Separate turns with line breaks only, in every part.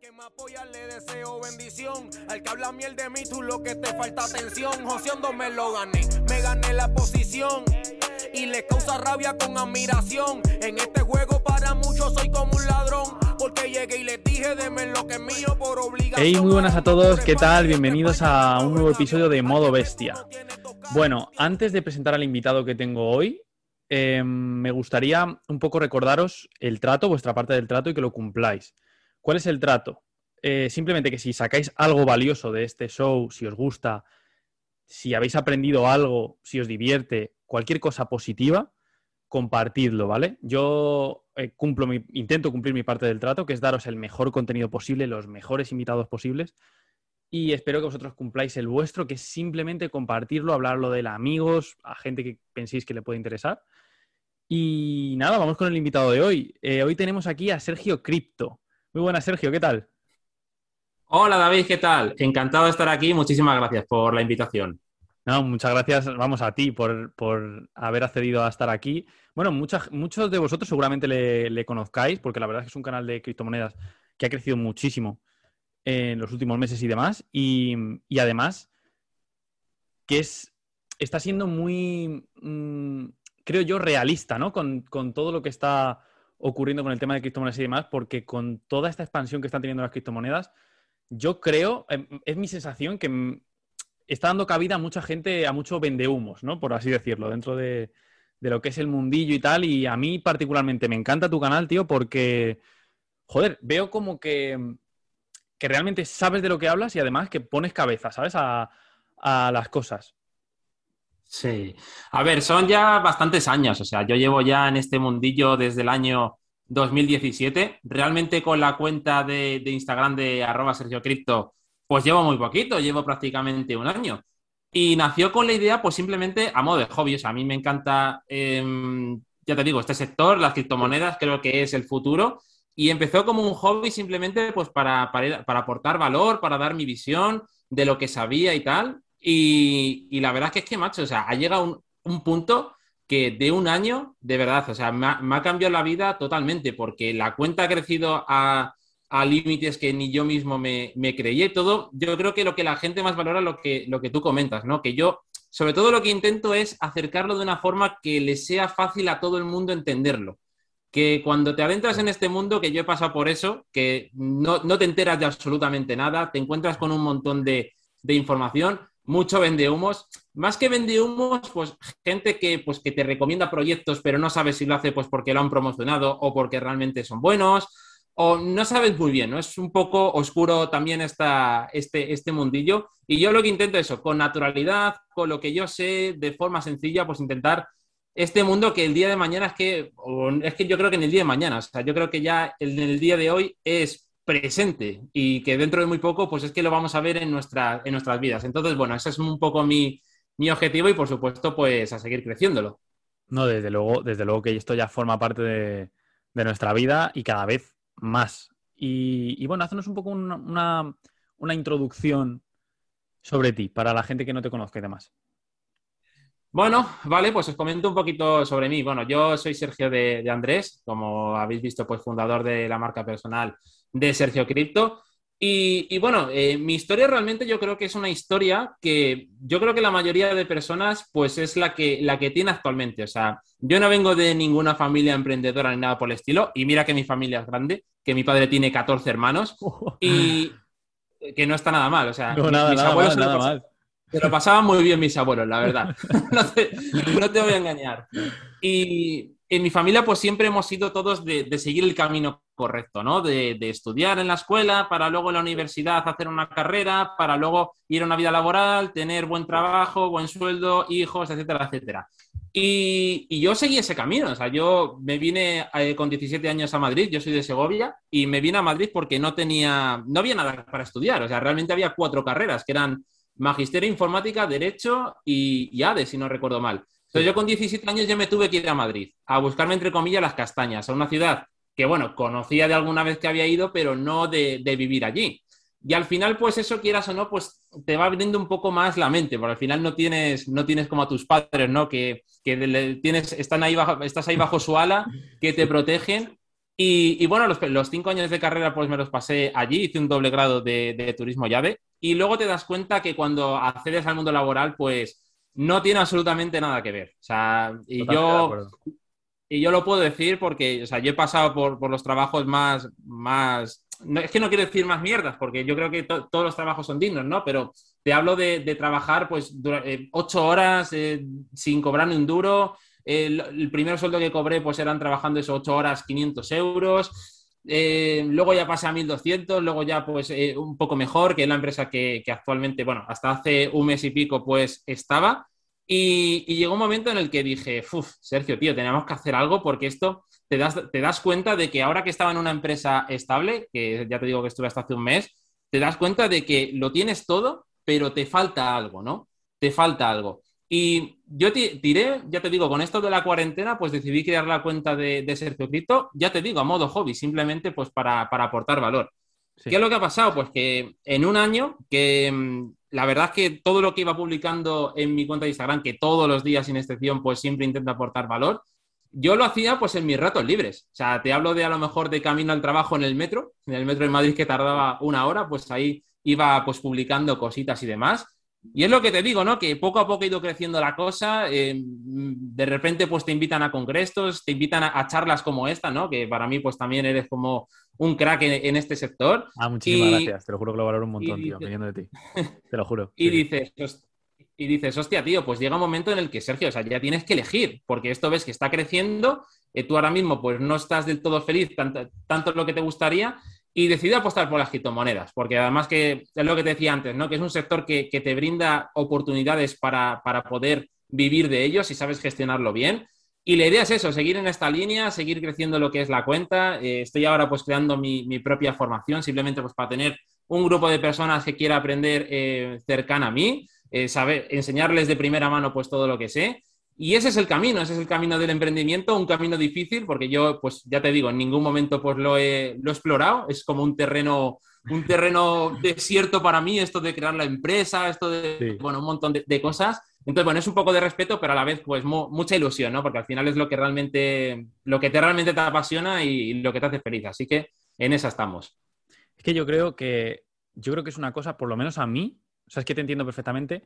Que me apoya le deseo bendición. Al que habla miel de mí, tú lo que te falta atención. Joseando me lo gané, me gané la posición. Y le causa rabia con admiración. En este juego para muchos soy como un ladrón. Porque llegué y les dije, deme lo que es mío por obligación.
Hey, muy buenas a todos, ¿qué tal? Bienvenidos a un nuevo episodio de Modo Bestia. Bueno, antes de presentar al invitado que tengo hoy, eh, me gustaría un poco recordaros el trato, vuestra parte del trato y que lo cumpláis. ¿Cuál es el trato? Eh, simplemente que si sacáis algo valioso de este show, si os gusta, si habéis aprendido algo, si os divierte, cualquier cosa positiva, compartidlo, ¿vale? Yo eh, cumplo intento cumplir mi parte del trato, que es daros el mejor contenido posible, los mejores invitados posibles. Y espero que vosotros cumpláis el vuestro, que es simplemente compartirlo, hablarlo de amigos, a gente que penséis que le puede interesar. Y nada, vamos con el invitado de hoy. Eh, hoy tenemos aquí a Sergio Cripto. Muy buenas, Sergio, ¿qué tal?
Hola David, ¿qué tal? Encantado de estar aquí. Muchísimas gracias por la invitación.
No, muchas gracias, vamos a ti por, por haber accedido a estar aquí. Bueno, muchas, muchos de vosotros seguramente le, le, conozcáis, porque la verdad es que es un canal de criptomonedas que ha crecido muchísimo en los últimos meses y demás. Y, y además, que es, está siendo muy, mmm, creo yo, realista, ¿no? Con, con todo lo que está ocurriendo con el tema de criptomonedas y demás, porque con toda esta expansión que están teniendo las criptomonedas, yo creo, em, es mi sensación que está dando cabida a mucha gente, a mucho vendehumos, ¿no? Por así decirlo, dentro de, de, lo que es el mundillo y tal. Y a mí particularmente me encanta tu canal, tío, porque, joder, veo como que, que realmente sabes de lo que hablas y además que pones cabeza, ¿sabes? A, a las cosas.
Sí. A ver, son ya bastantes años. O sea, yo llevo ya en este mundillo desde el año 2017. Realmente con la cuenta de, de Instagram de arroba Sergio Cripto, pues llevo muy poquito, llevo prácticamente un año. Y nació con la idea, pues simplemente a modo de hobby. O sea, a mí me encanta, eh, ya te digo, este sector, las criptomonedas, creo que es el futuro. Y empezó como un hobby simplemente pues para, para, para aportar valor, para dar mi visión de lo que sabía y tal. Y, la verdad es que es que, macho, o sea, ha llegado un, un punto que de un año, de verdad, o sea, me ha, cambiado la vida totalmente, porque la cuenta ha crecido a, a límites que ni yo mismo me, me, creí y todo. Yo creo que lo que la gente más valora lo que, lo que tú comentas, ¿no? Que yo, sobre todo lo que intento es acercarlo de una forma que le sea fácil a todo el mundo entenderlo. Que cuando te adentras en este mundo, que yo he pasado por eso, que no, no te enteras de absolutamente nada, te encuentras con un montón de, de información, mucho vende humos. Más que vende humos, pues gente que, pues, que te recomienda proyectos, pero no sabes si lo hace pues, porque lo han promocionado o porque realmente son buenos, o no sabes muy bien, ¿no? Es un poco oscuro también esta, este, este mundillo. Y yo lo que intento es eso, con naturalidad, con lo que yo sé, de forma sencilla, pues intentar este mundo que el día de mañana es que, es que yo creo que en el día de mañana, o sea, yo creo que ya en el día de hoy es presente y que dentro de muy poco, pues es que lo vamos a ver en, en nuestras vidas. Entonces, bueno, ese es un poco mi, mi objetivo y, por supuesto, pues a seguir creciéndolo.
No, desde luego, desde luego que esto ya forma parte de, de nuestra vida y cada vez más. Y, y bueno, haznos un poco una, una, una, introducción sobre ti, para la gente que no te conozca y demás.
Bueno, vale, pues os comento un poquito sobre mí. Bueno, yo soy Sergio de, de Andrés, como habéis visto, pues fundador de la marca personal de Sergio Cripto. Y, y, bueno, eh, mi historia realmente yo creo que es una historia que yo creo que la mayoría de personas pues es la que, la que tiene actualmente. O sea, yo no vengo de ninguna familia emprendedora ni nada por el estilo. Y mira que mi familia es grande, que mi padre tiene 14 hermanos y que no está nada mal. O sea,
no, nada,
mis
nada
abuelos
nada mal.
Se lo pasaban muy bien mis abuelos, la verdad. no, te, no te voy a engañar. Y en mi familia pues siempre hemos sido todos de, de seguir el camino correcto, ¿no? De, de, estudiar en la escuela, para luego en la universidad hacer una carrera, para luego ir a una vida laboral, tener buen trabajo, buen sueldo, hijos, etcétera, etcétera. Y, y yo seguí ese camino, o sea, yo me vine eh, con 17 años a Madrid, yo soy de Segovia, y me vine a Madrid porque no tenía, no había nada para estudiar, o sea, realmente había cuatro carreras, que eran Magisterio Informática, Derecho y, y ADE, si no recuerdo mal. Entonces yo con 17 años ya me tuve que ir a Madrid, a buscarme entre comillas las castañas, a una ciudad que, bueno, conocía de alguna vez que había ido, pero no de, de, vivir allí. Y al final, pues eso, quieras o no, pues te va abriendo un poco más la mente, porque al final no tienes, no tienes como a tus padres, ¿no? Que, que tienes, están ahí bajo, estás ahí bajo su ala, que te protegen. Y, bueno, los, cinco años de carrera pues me los pasé allí, hice un doble grado de, turismo llave y luego te das cuenta que cuando accedes al mundo laboral pues no tiene absolutamente nada que ver. O sea, y yo, y yo lo puedo decir porque, o sea, yo he pasado por, los trabajos más, más, es que no quiero decir más mierdas, porque yo creo que todos los trabajos son dignos, ¿no? Pero te hablo de, trabajar, pues, eh, ocho horas eh, sin cobrar ni un duro, el, primer sueldo que cobré, pues eran trabajando eso 8 horas, 500 euros. Eh, luego ya pasé a 1200, luego ya pues eh, un poco mejor, que es la empresa que, actualmente, bueno, hasta hace un mes y pico pues estaba. Y, llegó un momento en el que dije, uff, Sergio, tío, tenemos que hacer algo porque esto te das, te das cuenta de que ahora que estaba en una empresa estable, que ya te digo que estuve hasta hace un mes, te das cuenta de que lo tienes todo, pero te falta algo, ¿no? Te falta algo. Y yo tiré, ya te digo, con esto de la cuarentena, pues decidí crear la cuenta de, Sergio Cripto, ya te digo, a modo hobby, simplemente pues para, aportar valor. ¿Qué es lo que ha pasado? Pues que en un año, que mm, la verdad es que todo lo que iba publicando en mi cuenta de Instagram, que todos los días sin excepción, pues siempre intento aportar valor, yo lo hacía pues en mis ratos libres. O sea, te hablo de a lo mejor de camino al trabajo en el metro, en el metro de Madrid que tardaba una hora, pues ahí iba pues publicando cositas y demás. Y es lo que te digo, ¿no? Que poco a poco ha ido creciendo la cosa. Eh, de repente, pues te invitan a congresos, te invitan a, charlas como esta, ¿no? Que para mí, pues también eres como un crack en, este sector.
Ah, muchísimas gracias. Te lo juro que lo valoro un montón, tío, viniendo de ti. Te lo juro.
Y dices, y dices, hostia, tío, pues llega un momento en el que, Sergio, o sea, ya tienes que elegir, porque esto ves que está creciendo, eh, tú ahora mismo, pues no estás del todo feliz, tanto, tanto lo que te gustaría, y decidí apostar por las criptomonedas, porque además que es lo que te decía antes, ¿no? Que es un sector que, te brinda oportunidades para, poder vivir de ellos y sabes gestionarlo bien. Y la idea es eso, seguir en esta línea, seguir creciendo lo que es la cuenta. Eh, estoy ahora pues creando mi, propia formación, simplemente pues para tener un grupo de personas que quiera aprender eh, cercana a mí, eh, saber, enseñarles de primera mano pues todo lo que sé y ese es el camino, ese es el camino del emprendimiento, un camino difícil porque yo, pues ya te digo, en ningún momento pues lo he, lo he explorado, es como un terreno, un terreno desierto para mí, esto de crear la empresa, esto de, bueno, un montón de, cosas. Entonces, bueno, es un poco de respeto, pero a la vez, pues mucha ilusión, ¿no? Porque al final es lo que realmente, lo que te realmente te apasiona y, lo que te hace feliz. Así que en esa estamos.
Es que yo creo que, yo creo que es una cosa, por lo menos a mí, o sea, es que te entiendo perfectamente,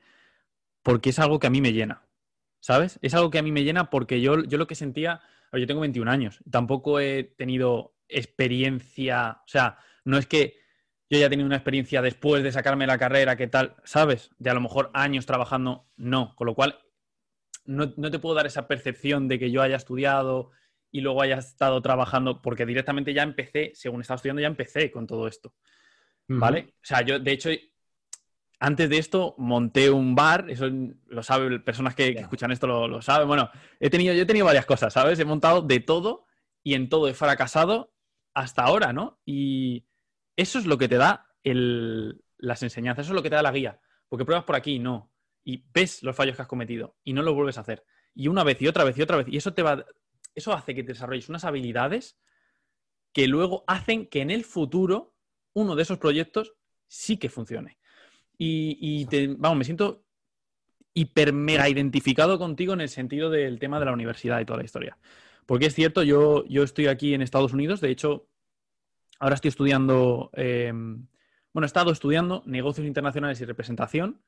porque es algo que a mí me llena. ¿Sabes? Es algo que a mí me llena porque yo, yo lo que sentía, yo tengo 21 años, tampoco he tenido experiencia, o sea, no es que yo haya tenido una experiencia después de sacarme la carrera, ¿qué tal? ¿Sabes? De a lo mejor años trabajando, no, con lo cual no, te puedo dar esa percepción de que yo haya estudiado y luego haya estado trabajando, porque directamente ya empecé, según estaba estudiando, ya empecé con todo esto. ¿Vale? O sea, yo de hecho antes de esto monté un bar, eso lo saben, personas que, escuchan esto lo, saben. Bueno, he tenido, yo he tenido varias cosas, ¿sabes? He montado de todo y en todo he fracasado hasta ahora, ¿no? Y eso es lo que te da las enseñanzas, eso es lo que te da la guía. Porque pruebas por aquí y no. Y ves los fallos que has cometido y no los vuelves a hacer. Y una vez y otra vez y otra vez. Y eso te va. Eso hace que te desarrolles unas habilidades que luego hacen que en el futuro uno de esos proyectos sí que funcione. Y, vamos, me siento hiper mega identificado contigo en el sentido del tema de la universidad y toda la historia. Porque es cierto, yo, yo estoy aquí en Estados Unidos, de hecho, ahora estoy estudiando, em, bueno, he estado estudiando negocios internacionales y representación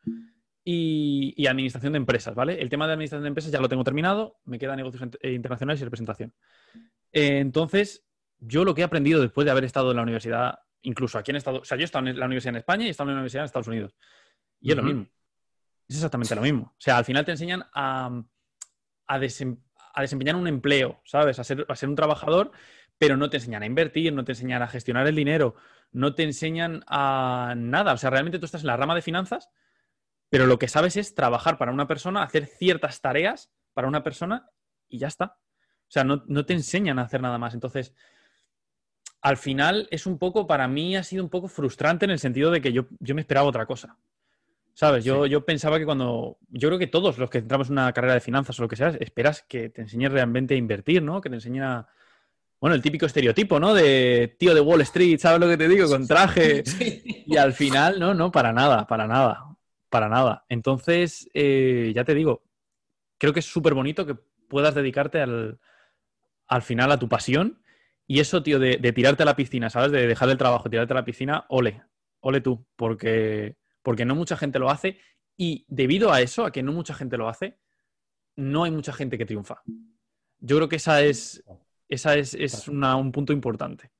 y, administración de empresas, ¿vale? El tema de administración de empresas ya lo tengo terminado, me queda negocios eh, internacionales y representación. entonces, yo lo que he aprendido después de haber estado en la universidad incluso aquí en Estados Unidos. O sea, yo he estado en la universidad en España y he estado en la universidad en Estados Unidos. Y es lo mismo. Es exactamente lo mismo. O sea, al final te enseñan a, desempeñar un empleo, ¿sabes? A ser, a ser un trabajador, pero no te enseñan a invertir, no te enseñan a gestionar el dinero, no te enseñan a nada. O sea, realmente tú estás en la rama de finanzas, pero lo que sabes es trabajar para una persona, hacer ciertas tareas para una persona y ya está. O sea, no, no te enseñan a hacer nada más. Entonces, al final es un poco, para mí ha sido un poco frustrante en el sentido de que yo, yo me esperaba otra cosa. ¿Sabes? Yo, yo pensaba que cuando. Yo creo que todos los que entramos en una carrera de finanzas o lo que sea, esperas que te enseñe realmente a invertir, ¿no? Que te enseñe a. Bueno, el típico estereotipo, ¿no? De tío de Wall Street, ¿sabes lo que te digo? Con traje. Y al final, no, no, para nada, para nada, para nada. Entonces, eh, ya te digo, creo que es súper bonito que puedas dedicarte al, al final a tu pasión Y eso, tío, de, de, tirarte a la piscina, ¿sabes? De dejar el trabajo, tirarte a la piscina, ole, ole tú, porque, porque no mucha gente lo hace. Y debido a eso, a que no mucha gente lo hace, no hay mucha gente que triunfa. Yo creo que esa es, esa es, es una, un punto importante.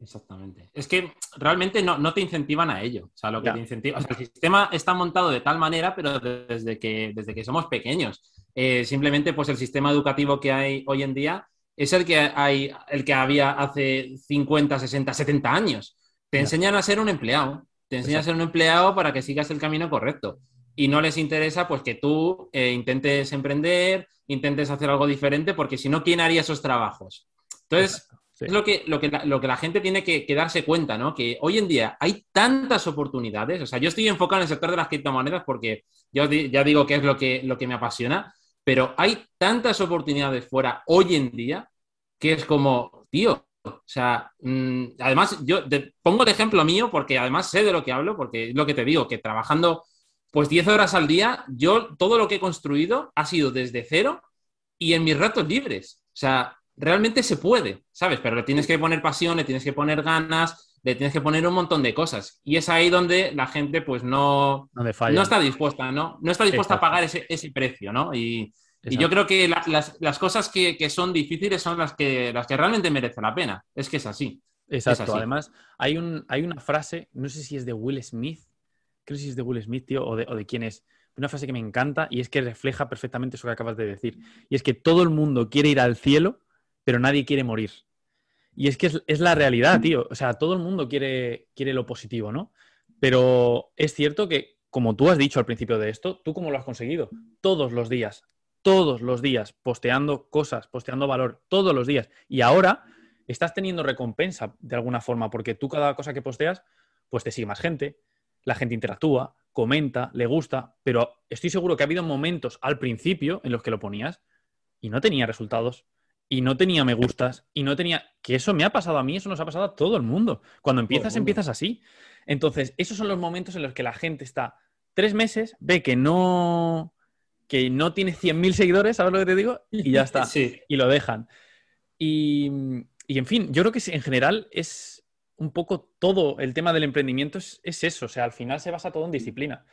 Exactamente. Es que realmente no, no, te incentivan a ello. O sea, lo que te incentiva. O sea, el sistema está montado de tal manera, pero desde que, desde que somos pequeños. Eh, simplemente, pues el sistema educativo que hay hoy en día es el que hay, el que había hace 50, 60, 70 años. Te enseñan a ser un empleado. Te enseñan a ser un empleado para que sigas el camino correcto. Y no les interesa, pues, que tú eh, intentes emprender, intentes hacer algo diferente, porque si no, ¿quién haría esos trabajos? Entonces. Es lo que, lo, que la, lo que la gente tiene que, darse cuenta, ¿no? Que hoy en día hay tantas oportunidades. O sea, yo estoy enfocado en el sector de las criptomonedas porque yo ya digo que es lo que, lo que me apasiona, pero hay tantas oportunidades fuera hoy en día que es como, tío, o sea, mmm, además yo pongo de ejemplo mío porque además sé de lo que hablo, porque es lo que te digo, que trabajando pues 10 horas al día, yo todo lo que he construido ha sido desde cero y en mis ratos libres. O sea, realmente se puede, ¿sabes? Pero le tienes que poner pasión, le tienes que poner ganas, le tienes que poner un montón de cosas. Y es ahí donde la gente, pues, no, no, está dispuesta, ¿no? No está dispuesta a pagar ese, precio, ¿no? Y, yo creo que las, cosas que, son difíciles son las que, las que realmente merecen la pena. Es que es así.
Exacto. Además, hay, un, hay una frase, no sé si es de Will Smith, creo que si es de Will Smith, tío, o de, o de quién es. Una frase que me encanta y es que refleja perfectamente eso que acabas de decir. Y es que todo el mundo quiere ir al cielo, pero nadie quiere morir. Y es que es, la realidad, tío. O sea, todo el mundo quiere, quiere lo positivo, ¿no? Pero es cierto que, como tú has dicho al principio de esto, ¿tú cómo lo has conseguido? Todos los días, todos los días, posteando cosas, posteando valor, todos los días. Y ahora estás teniendo recompensa de alguna forma, porque tú cada cosa que posteas, pues te sigue más gente, la gente interactúa, comenta, le gusta, pero estoy seguro que ha habido momentos al principio en los que lo ponías y no tenía resultados y no tenía me gustas y no tenía... Que eso me ha pasado a mí, eso nos ha pasado a todo el mundo. Cuando empiezas, empiezas así. Entonces, esos son los momentos en los que la gente está tres meses, ve que no, que no tiene 100.000 seguidores, ¿sabes lo que te digo? Y ya está. Y lo dejan. Y, y, en fin, yo creo que en general es un poco todo el tema del emprendimiento es, es eso. O sea, al final se basa todo en disciplina.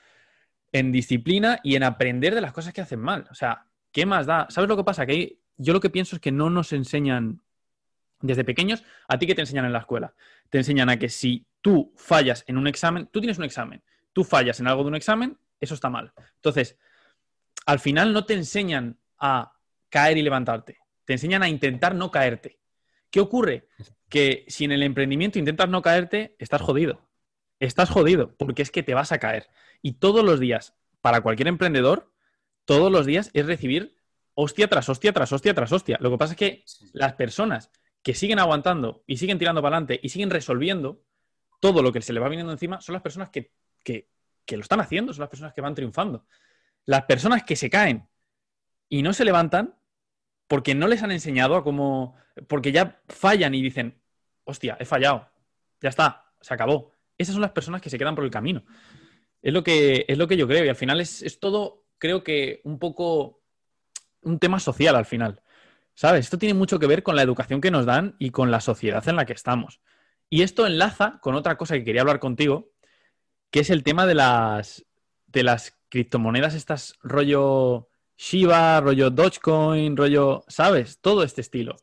En disciplina y en aprender de las cosas que hacen mal. O sea, ¿qué más da? ¿Sabes lo que pasa? Que yo lo que pienso es que no nos enseñan desde pequeños, a ti que te enseñan en la escuela. Te enseñan a que si tú fallas en un examen, tú tienes un examen, tú fallas en algo de un examen, eso está mal. Entonces, al final no te enseñan a caer y levantarte, te enseñan a intentar no caerte. ¿Qué ocurre? Que si en el emprendimiento intentas no caerte, estás jodido. Estás jodido porque es que te vas a caer. Y todos los días, para cualquier emprendedor, todos los días es recibir hostia tras hostia tras hostia tras hostia. Lo que pasa es que las personas que siguen aguantando y siguen tirando para adelante y siguen resolviendo todo lo que se le va viniendo encima son las personas que, lo están haciendo, son las personas que van triunfando. Las personas que se caen y no se levantan porque no les han enseñado a cómo, porque ya fallan y dicen, hostia, he fallado, ya está, se acabó. Esas son las personas que se quedan por el camino. Es lo que, es lo que yo creo y al final es, es todo, creo que un poco un tema social al final. ¿Sabes? Esto tiene mucho que ver con la educación que nos dan y con la sociedad en la que estamos. Y esto enlaza con otra cosa que quería hablar contigo, que es el tema de las, de las criptomonedas, estas rollo Shiba, rollo Dogecoin, rollo, ¿sabes? Todo este estilo.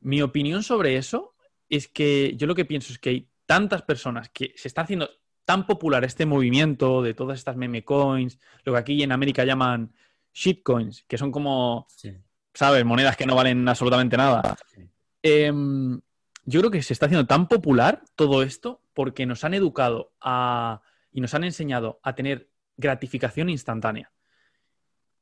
Mi opinión sobre eso es que yo lo que pienso es que hay tantas personas que se está haciendo tan popular este movimiento de todas estas meme coins, lo que aquí en América llaman shitcoins, que son como, ¿sabes? Monedas que no valen absolutamente nada. Em, yo creo que se está haciendo tan popular todo esto porque nos han educado a, y nos han enseñado a tener gratificación instantánea.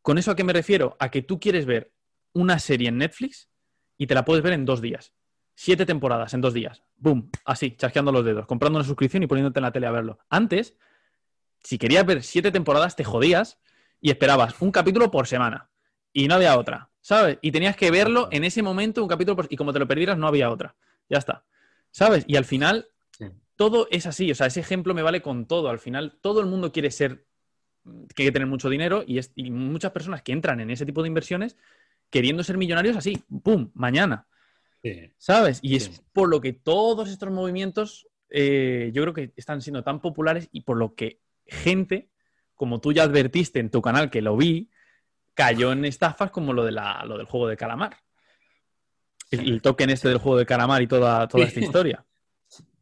¿Con eso a qué me refiero? A que tú quieres ver una serie en Netflix y te la puedes ver en dos días. Siete temporadas en dos días. ¡Boom! Así, chasqueando los dedos, comprando una suscripción y poniéndote en la tele a verlo. Antes, si querías ver siete temporadas, te jodías y esperabas un capítulo por semana y no había otra, ¿sabes? Y tenías que verlo en ese momento, un capítulo por... y como te lo perdieras no había otra. Ya está. ¿Sabes? Y al final todo es así, o sea, ese ejemplo me vale con todo. Al final todo el mundo quiere ser, quiere tener mucho dinero y, y muchas personas que entran en ese tipo de inversiones queriendo ser millonarios así, ¡pum!, mañana. ¿Sabes? Y es por lo que todos estos movimientos eh, yo creo que están siendo tan populares y por lo que gente, como tú ya advertiste en tu canal, que lo vi, cayó en estafas como lo, de la, lo del juego de calamar. El, token este del juego de calamar y toda, toda esta historia.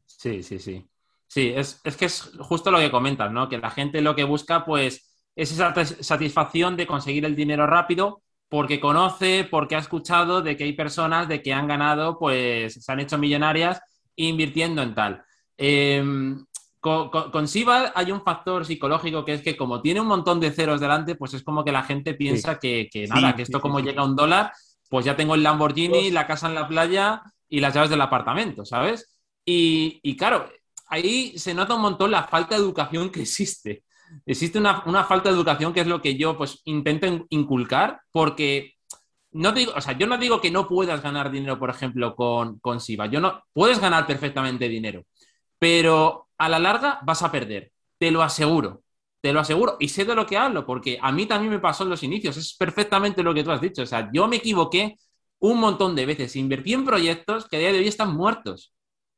Sí, sí, sí. Sí, es, es, que es justo lo que comentas, ¿no? Que la gente lo que busca, pues, es esa satisfacción de conseguir el dinero rápido porque conoce, porque ha escuchado de que hay personas de que han ganado, pues, se han hecho millonarias invirtiendo en tal. Em, con, con, hay un factor psicológico que es que como tiene un montón de ceros delante, pues es como que la gente piensa que, nada, que esto como llega a un dólar, pues ya tengo el Lamborghini, la casa en la playa y las llaves del apartamento, ¿sabes? Y, claro, ahí se nota un montón la falta de educación que existe. Existe una, falta de educación que es lo que yo pues intento inculcar porque no digo, o sea, yo no digo que no puedas ganar dinero, por ejemplo, con, con Siva. Yo no, puedes ganar perfectamente dinero pero a la larga vas a perder, te lo aseguro, te lo aseguro, y sé de lo que hablo, porque a mí también me pasó en los inicios, es perfectamente lo que tú has dicho, o sea, yo me equivoqué un montón de veces, invertí en proyectos que a día de hoy están muertos.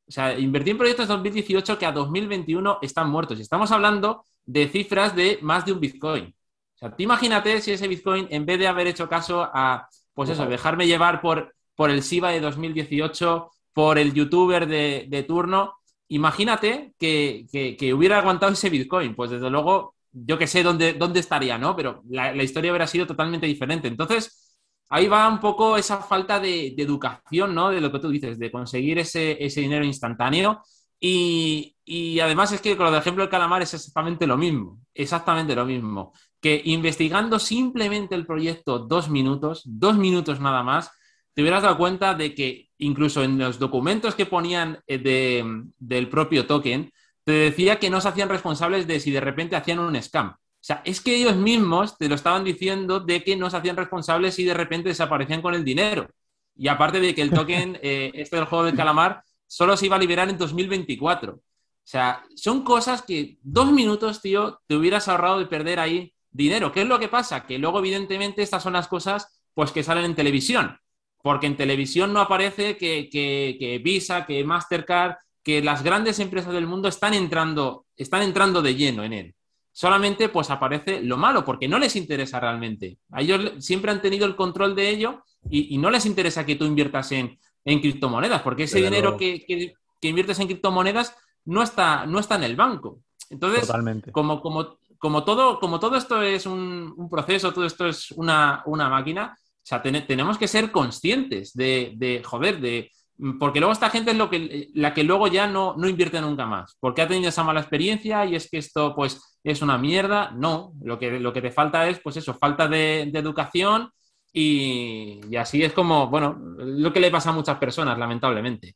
O sea, invertí en proyectos de 2018 que a 2021 están muertos. Y estamos hablando de cifras de más de un Bitcoin. O sea, tú imagínate si ese Bitcoin, en vez de haber hecho caso a, pues eso, dejarme llevar por, por el SIBA de 2018, por el youtuber de, de turno, imagínate que, hubiera aguantado ese Bitcoin, pues desde luego yo que sé dónde, dónde estaría, ¿no? Pero la, historia hubiera sido totalmente diferente. Entonces, ahí va un poco esa falta de, educación, ¿no? De lo que tú dices, de conseguir ese, dinero instantáneo. Y, además es que con del ejemplo del calamar es exactamente lo mismo, exactamente lo mismo. Que investigando simplemente el proyecto dos minutos, dos minutos nada más, te hubieras dado cuenta de que incluso en los documentos que ponían eh, del propio token, te decía que no se hacían responsables de si de repente hacían un scam. O sea, es que ellos mismos te lo estaban diciendo de que no se hacían responsables si de repente desaparecían con el dinero. Y aparte de que el token, eh, este del juego del calamar, solo se iba a liberar en 2024. O sea, son cosas que dos minutos, tío, te hubieras ahorrado de perder ahí dinero. ¿Qué es lo que pasa? Que luego, evidentemente, estas son las cosas pues que salen en televisión porque en televisión no aparece que, Visa, que Mastercard, que las grandes empresas del mundo están entrando, están entrando de lleno en él. Solamente pues aparece lo malo, porque no les interesa realmente. A ellos siempre han tenido el control de ello y, no les interesa que tú inviertas en, criptomonedas, porque ese dinero que, inviertes en criptomonedas no está, no está en el banco. Entonces, como, como, como, todo, como todo esto es un, proceso, todo esto es una, una máquina, o sea, tenemos que ser conscientes de, joder, de... Porque luego esta gente es lo que, la que luego ya no, no invierte nunca más, porque ha tenido esa mala experiencia y es que esto pues es una mierda. No, lo que, lo que te falta es pues eso, falta de, educación y, así es como, bueno, lo que le pasa a muchas personas, lamentablemente.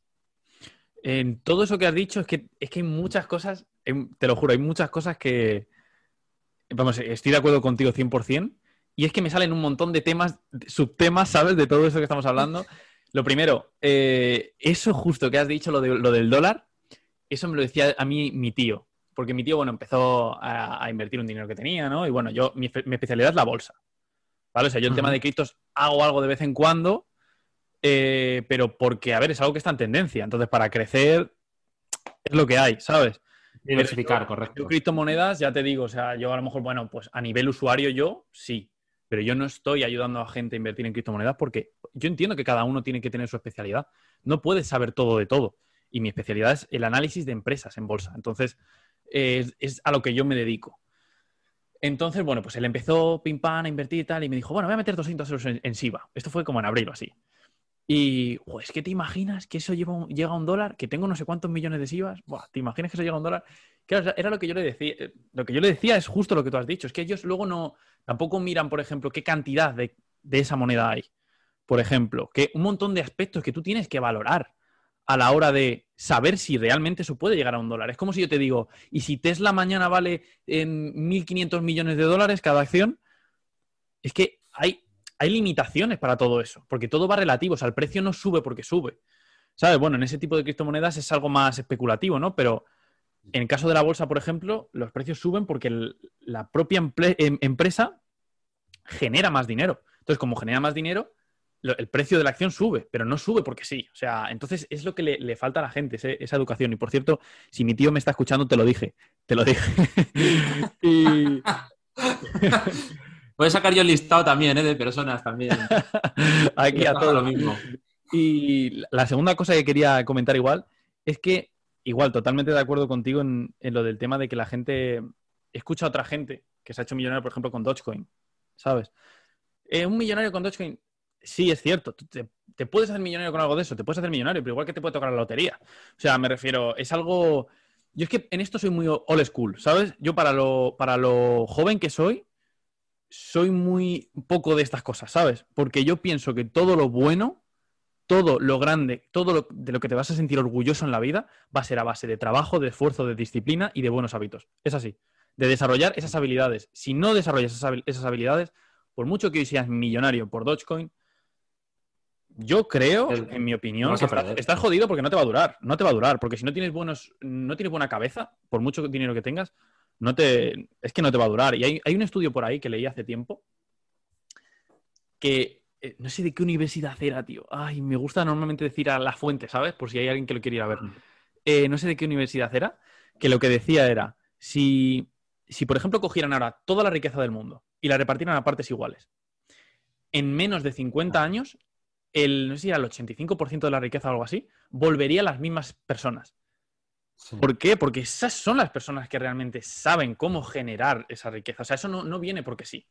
En todo eso que has dicho es que, es que hay muchas cosas, te lo juro, hay muchas cosas que, vamos, estoy de acuerdo contigo 100%, y es que me salen un montón de temas, subtemas, ¿sabes? De todo eso que estamos hablando. Lo primero, eh, eso justo que has dicho, lo, de, lo del dólar, eso me lo decía a mí mi tío. Porque mi tío, bueno, empezó a, invertir un dinero que tenía, ¿no? Y bueno, yo, mi, especialidad es la bolsa. ¿Vale? O sea, yo el tema de criptos hago algo de vez en cuando, eh, pero porque, a ver, es algo que está en tendencia. Entonces, para crecer, es lo que hay, ¿sabes?
Diversificar, correcto.
Yo criptomonedas, ya te digo, o sea, yo a lo mejor, bueno, pues a nivel usuario yo, sí pero yo no estoy ayudando a gente a invertir en criptomonedas porque yo entiendo que cada uno tiene que tener su especialidad. No puedes saber todo de todo. Y mi especialidad es el análisis de empresas en bolsa. Entonces, es, a lo que yo me dedico. Entonces, bueno, pues él empezó pim pam a invertir y tal, y me dijo, bueno, voy a meter 200 euros en, SIVA. Esto fue como en abril o así. Y, es que te imaginas que eso llega a un dólar, que tengo no sé cuántos millones de SIVAs. ¿te imaginas que eso llega a un dólar? Claro, era lo que yo le decía. Eh, lo que yo le decía es justo lo que tú has dicho. Es que ellos luego no, Tampoco miran, por ejemplo, qué cantidad de, esa moneda hay. Por ejemplo, que un montón de aspectos que tú tienes que valorar a la hora de saber si realmente eso puede llegar a un dólar. Es como si yo te digo, ¿y si Tesla mañana vale en 1.500 millones de dólares cada acción? Es que hay, hay limitaciones para todo eso, porque todo va relativo, o sea, el precio no sube porque sube. ¿Sabes? Bueno, en ese tipo de criptomonedas es algo más especulativo, ¿no? Pero en el caso de la bolsa, por ejemplo, los precios suben porque la propia em, empresa genera más dinero. Entonces, como genera más dinero, el precio de la acción sube, pero no sube porque sí. O sea, entonces es lo que le, falta a la gente, esa educación. Y por cierto, si mi tío me está escuchando, te lo dije. Te lo dije. y...
Puedes sacar yo el listado también, ¿eh? De personas también.
Aquí a todo lo mismo. Y la segunda cosa que quería comentar igual es que, igual, totalmente de acuerdo contigo en, lo del tema de que la gente escucha a otra gente que se ha hecho millonario, por ejemplo, con Dogecoin, ¿sabes? Eh, un millonario con Dogecoin, sí, es cierto. Te, te, puedes hacer millonario con algo de eso, te puedes hacer millonario, pero igual que te puede tocar la lotería. O sea, me refiero, es algo... Yo es que en esto soy muy old school, ¿sabes? Yo para lo, para lo joven que soy, soy muy poco de estas cosas, ¿sabes? Porque yo pienso que todo lo bueno, todo lo grande, todo lo, de lo que te vas a sentir orgulloso en la vida va a ser a base de trabajo, de esfuerzo, de disciplina y de buenos hábitos. Es así. De desarrollar esas habilidades. Si no desarrollas esas, habilidades, por mucho que hoy seas millonario por Dogecoin, yo creo, en mi opinión, que estás, jodido porque no te va a durar. No te va a durar. Porque si no tienes buenos, no tienes buena cabeza, por mucho dinero que tengas, no te, es que no te va a durar. Y hay, un estudio por ahí que leí hace tiempo que eh, no sé de qué universidad era, tío. Ay, me gusta normalmente decir a la fuente, ¿sabes? Por si hay alguien que lo quiere ir a ver. Eh, no sé de qué universidad era, que lo que decía era, si, si por ejemplo cogieran ahora toda la riqueza del mundo y la repartieran a partes iguales, en menos de 50 años, el, no sé si era el 85% de la riqueza o algo así, volvería a las mismas personas. ¿Por qué? Porque esas son las personas que realmente saben cómo generar esa riqueza. O sea, eso no, viene porque sí.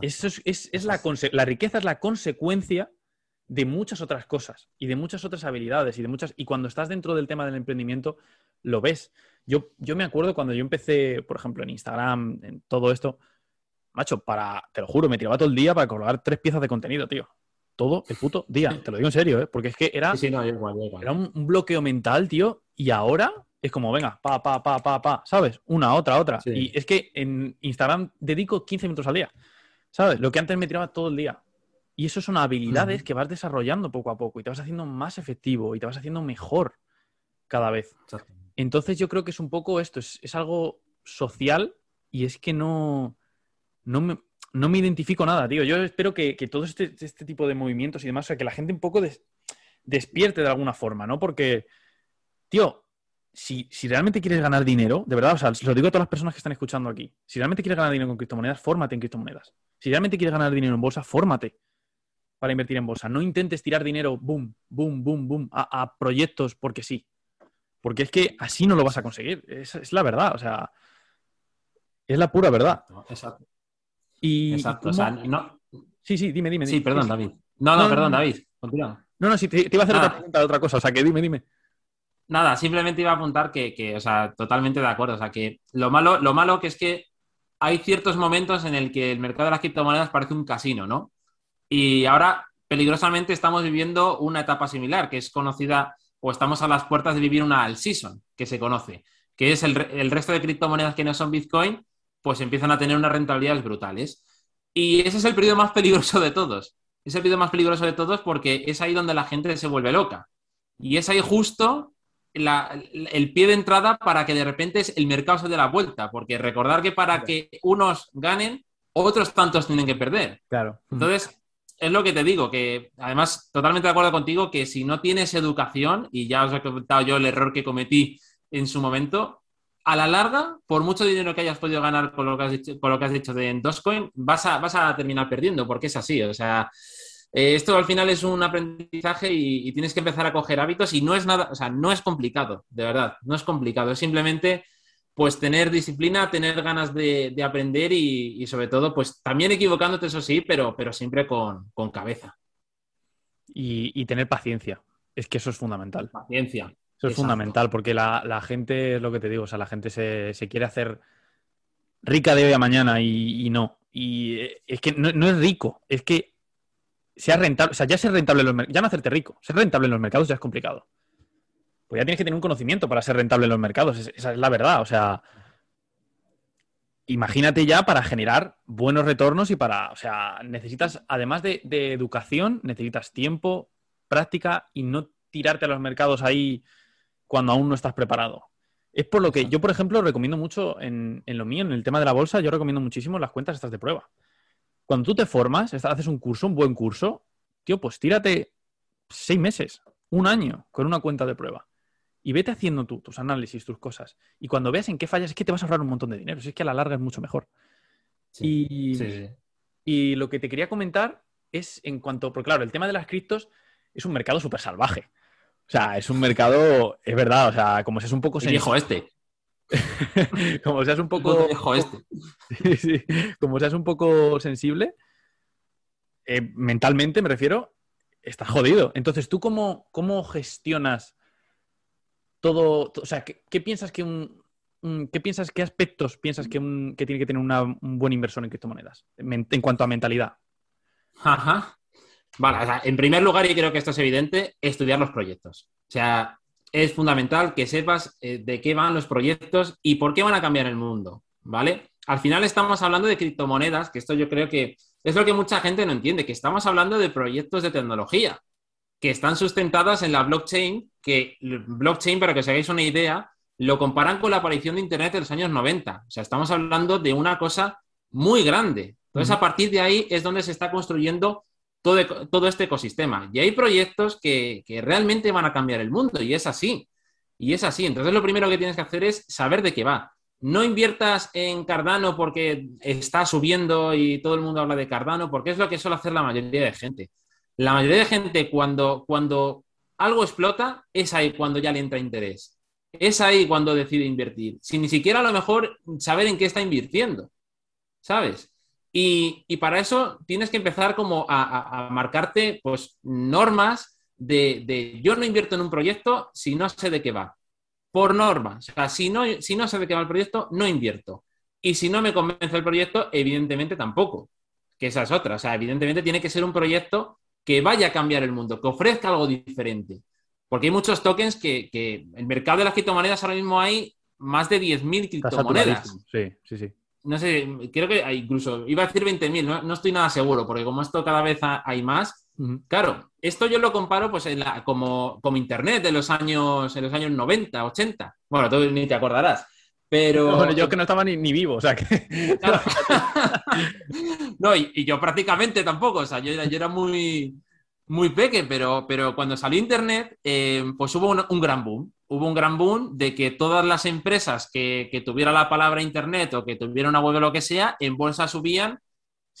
Eso es, la, la, riqueza es la consecuencia de muchas otras cosas y de muchas otras habilidades y de muchas y cuando estás dentro del tema del emprendimiento lo ves. Yo, yo me acuerdo cuando yo empecé, por ejemplo, en Instagram, en todo esto, macho, para, te lo juro, me tiraba todo el día para colgar tres piezas de contenido, tío. Todo el puto día, te lo digo en serio, ¿eh? porque es que era, era un bloqueo mental, tío, y ahora es como, venga, pa, pa, pa, pa, pa, ¿sabes? Una, otra, otra. Y es que en Instagram dedico 15 minutos al día, ¿sabes? Lo que antes me tiraba todo el día. Y eso son habilidades que vas desarrollando poco a poco y te vas haciendo más efectivo y te vas haciendo mejor cada vez. Entonces yo creo que es un poco esto, es, algo social y es que no, no, me, no me identifico nada, tío. Yo espero que, todo este, este, tipo de movimientos y demás, o sea, que la gente un poco despierte de alguna forma, ¿no? Porque tío, si, realmente quieres ganar dinero, de verdad, o sea, se lo digo a todas las personas que están escuchando aquí, si realmente quieres ganar dinero con criptomonedas, fórmate en criptomonedas. Si realmente quieres ganar dinero en bolsa, fórmate para invertir en bolsa. No intentes tirar dinero, boom, boom, boom, boom, a, proyectos porque sí. Porque es que así no lo vas a conseguir. Es, es la verdad, o sea, es la pura verdad.
Exacto.
Y,
Exacto. O sea, no...
Sí, sí, dime, dime.
Sí, perdón, David. No, no, perdón, David. Continúa.
No, no, sí, te, iba a hacer otra pregunta de otra cosa, o sea, que dime, dime.
Nada, simplemente iba a apuntar que, o sea, totalmente de acuerdo. O sea, que lo malo, lo malo que es que hay ciertos momentos en el que el mercado de las criptomonedas parece un casino, ¿no? Y ahora, peligrosamente, estamos viviendo una etapa similar, que es conocida, o estamos a las puertas de vivir una all season, que se conoce, que es el, el resto de criptomonedas que no son Bitcoin, pues empiezan a tener unas rentabilidades brutales. Y ese es el periodo más peligroso de todos. Es el periodo más peligroso de todos porque es ahí donde la gente se vuelve loca. Y es ahí justo el pie de entrada para que de repente el mercado se dé la vuelta, porque recordar que para que unos ganen, otros tantos tienen que perder.
Claro.
Entonces, es lo que te digo, que además, totalmente de acuerdo contigo, que si no tienes educación, y ya os he comentado yo el error que cometí en su momento, a la larga, por mucho dinero que hayas podido ganar con lo que has dicho, con lo que has dicho de en Dogecoin, vas a, vas a terminar perdiendo, porque es así. O sea, eh, esto al final es un aprendizaje y, tienes que empezar a coger hábitos y no es nada, o sea, no es complicado, de verdad, no es complicado, es simplemente pues tener disciplina, tener ganas de, aprender y, sobre todo pues también equivocándote, eso sí, pero, pero siempre con, cabeza.
Y, tener paciencia, es que eso es fundamental.
Paciencia.
Eso es fundamental porque la, gente, es lo que te digo, o sea, la gente se, quiere hacer rica de hoy a mañana y, no. Y eh, es que no es rico, es que sea rentable, o sea, ya ser rentable en los mercados, ya no hacerte rico, ser rentable en los mercados ya es complicado. Pues ya tienes que tener un conocimiento para ser rentable en los mercados, esa es la verdad, o sea, imagínate ya para generar buenos retornos y para, o sea, necesitas, además de, educación, necesitas tiempo, práctica y no tirarte a los mercados ahí cuando aún no estás preparado. Es por lo que yo, por ejemplo, recomiendo mucho en, en, lo mío, en el tema de la bolsa, yo recomiendo muchísimo las cuentas estas de prueba cuando tú te formas, haces un curso, un buen curso, tío, pues tírate seis meses, un año con una cuenta de prueba. Y vete haciendo tú tus análisis, tus cosas. Y cuando veas en qué fallas, es que te vas a ahorrar un montón de dinero. Si es que a la larga es mucho mejor. y, y lo que te quería comentar es en cuanto, porque claro, el tema de las criptos es un mercado súper salvaje. O sea, es un mercado, es verdad, o sea, como seas un poco...
Viejo este.
como seas un poco...
Viejo este.
como seas un poco sensible, eh, mentalmente me refiero, estás jodido. Entonces, ¿tú cómo, cómo gestionas todo? O sea, ¿qué, piensas que un, ¿Qué piensas, qué aspectos piensas que, que tiene que tener un buen inversor en criptomonedas en cuanto a mentalidad?
Ajá. Vale, en primer lugar, y creo que esto es evidente, estudiar los proyectos. O sea, es fundamental que sepas eh, de qué van los proyectos y por qué van a cambiar el mundo, ¿vale? Al final estamos hablando de criptomonedas, que esto yo creo que es lo que mucha gente no entiende, que estamos hablando de proyectos de tecnología que están sustentadas en la blockchain, que blockchain, para que os hagáis una idea, lo comparan con la aparición de Internet en los años 90. O sea, estamos hablando de una cosa muy grande. Entonces, a partir de ahí es donde se está construyendo todo, todo este ecosistema. Y hay proyectos que, realmente van a cambiar el mundo y es así. Y es así. Entonces, lo primero que tienes que hacer es saber de qué va. No inviertas en Cardano porque está subiendo y todo el mundo habla de Cardano, porque es lo que suele hacer la mayoría de gente. La mayoría de gente cuando, cuando algo explota, es ahí cuando ya le entra interés. Es ahí cuando decide invertir, sin ni siquiera a lo mejor saber en qué está invirtiendo. ¿Sabes? Y, para eso tienes que empezar como a, marcarte pues, normas de, yo no invierto en un proyecto si no sé de qué va. Por normas. O sea, si no, si no sé de qué va el proyecto, no invierto. Y si no me convence el proyecto, evidentemente tampoco. Que esa es otra. O sea, evidentemente tiene que ser un proyecto que vaya a cambiar el mundo, que ofrezca algo diferente. Porque hay muchos tokens que, que el mercado de las criptomonedas ahora mismo hay más de 10.000 criptomonedas.
Sí, sí, sí
no sé, creo que incluso iba a decir 20.000, no, no estoy nada seguro, porque como esto cada vez hay más, claro, esto yo lo comparo pues como, como Internet de los años, en los años 90, 80. Bueno, tú ni te acordarás. Pero...
Bueno, yo que no estaba ni, vivo, o sea que...
no, y, yo prácticamente tampoco, o sea, yo, yo era muy, muy peque, pero, pero cuando salió Internet, eh, pues hubo un, gran boom. Hubo un gran boom de que todas las empresas que, que tuvieran la palabra Internet o que tuvieran una web o lo que sea, en bolsa subían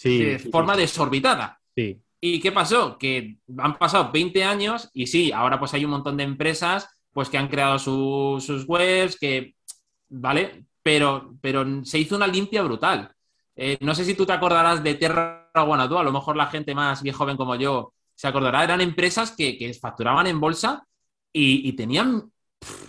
de forma desorbitada.
Sí.
¿Y qué pasó? Que han pasado 20 años y sí, ahora pues hay un montón de empresas pues que han creado sus webs, que, ¿vale? Pero, pero se hizo una limpia brutal. Eh, no sé si tú te acordarás de Terra Guanadu, a lo mejor la gente más bien joven como yo se acordará, eran empresas que, facturaban en bolsa y, tenían,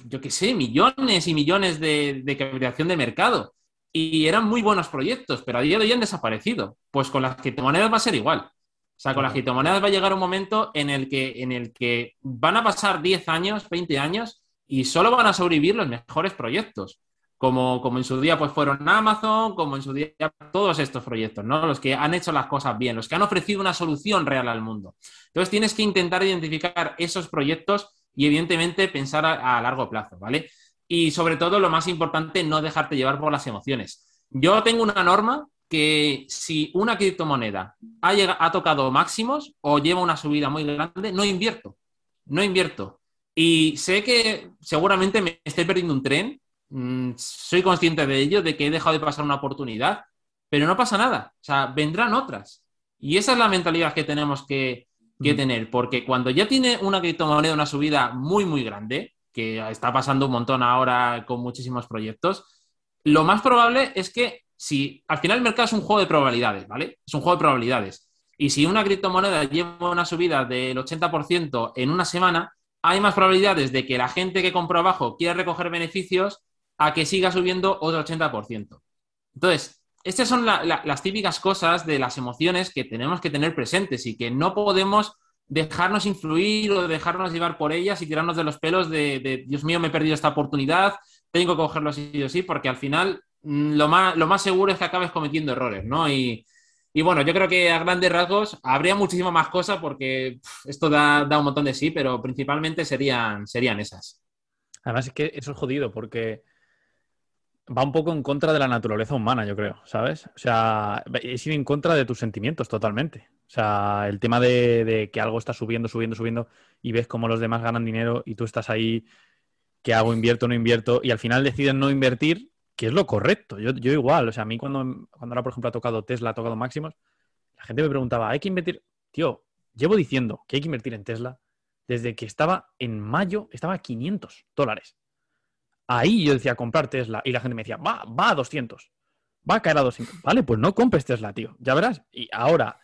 yo qué sé, millones y millones de, de capitalización de mercado. Y eran muy buenos proyectos, pero a día de hoy han desaparecido. Pues con las criptomonedas va a ser igual. O sea, con las criptomonedas va a llegar un momento en el que, en el que van a pasar 10 años, 20 años y solo van a sobrevivir los mejores proyectos como, como en su día pues fueron Amazon, como en su día todos estos proyectos, ¿no? Los que han hecho las cosas bien, los que han ofrecido una solución real al mundo. Entonces tienes que intentar identificar esos proyectos y evidentemente pensar a, largo plazo, ¿vale? Y sobre todo, lo más importante, no dejarte llevar por las emociones. Yo tengo una norma que si una criptomoneda ha, ha tocado máximos o lleva una subida muy grande, no invierto. No invierto. Y sé que seguramente me estoy perdiendo un tren Mm, soy consciente de ello, de que he dejado de pasar una oportunidad, pero no pasa nada, o sea, vendrán otras. Y esa es la mentalidad que tenemos que, tener, porque cuando ya tiene una criptomoneda una subida muy, muy grande, que está pasando un montón ahora con muchísimos proyectos, lo más probable es que si al final el mercado es un juego de probabilidades, ¿vale? Es un juego de probabilidades. Y si una criptomoneda lleva una subida del 80% en una semana, hay más probabilidades de que la gente que compró abajo quiera recoger beneficios a que siga subiendo otro 80%. Entonces, estas son las típicas cosas de las emociones que tenemos que tener presentes y que no podemos dejarnos influir o dejarnos llevar por ellas y tirarnos de los pelos de, Dios mío, me he perdido esta oportunidad, tengo que cogerlo así o sí, porque al final lo más, lo más seguro es que acabes cometiendo errores, ¿no? Y, bueno, yo creo que a grandes rasgos habría muchísima más cosas porque esto da, da, un montón de sí, pero principalmente serían, serían esas.
Además es que eso es jodido porque va un poco en contra de la naturaleza humana, yo creo, ¿sabes? O sea, es ir en contra de tus sentimientos totalmente. O sea, el tema de, que algo está subiendo, subiendo, subiendo y ves cómo los demás ganan dinero y tú estás ahí, ¿qué hago? ¿Invierto no invierto? Y al final deciden no invertir, que es lo correcto. Yo, yo igual, o sea, a mí cuando, cuando ahora, por ejemplo, ha tocado Tesla, ha tocado Máximos, la gente me preguntaba, ¿hay que invertir? Tío, llevo diciendo que hay que invertir en Tesla desde que estaba en mayo, estaba a 500 dólares. Ahí yo decía comprar Tesla y la gente me decía, va, va a 200, va a caer a 200. Vale, pues no compres Tesla, tío, ya verás. Y ahora,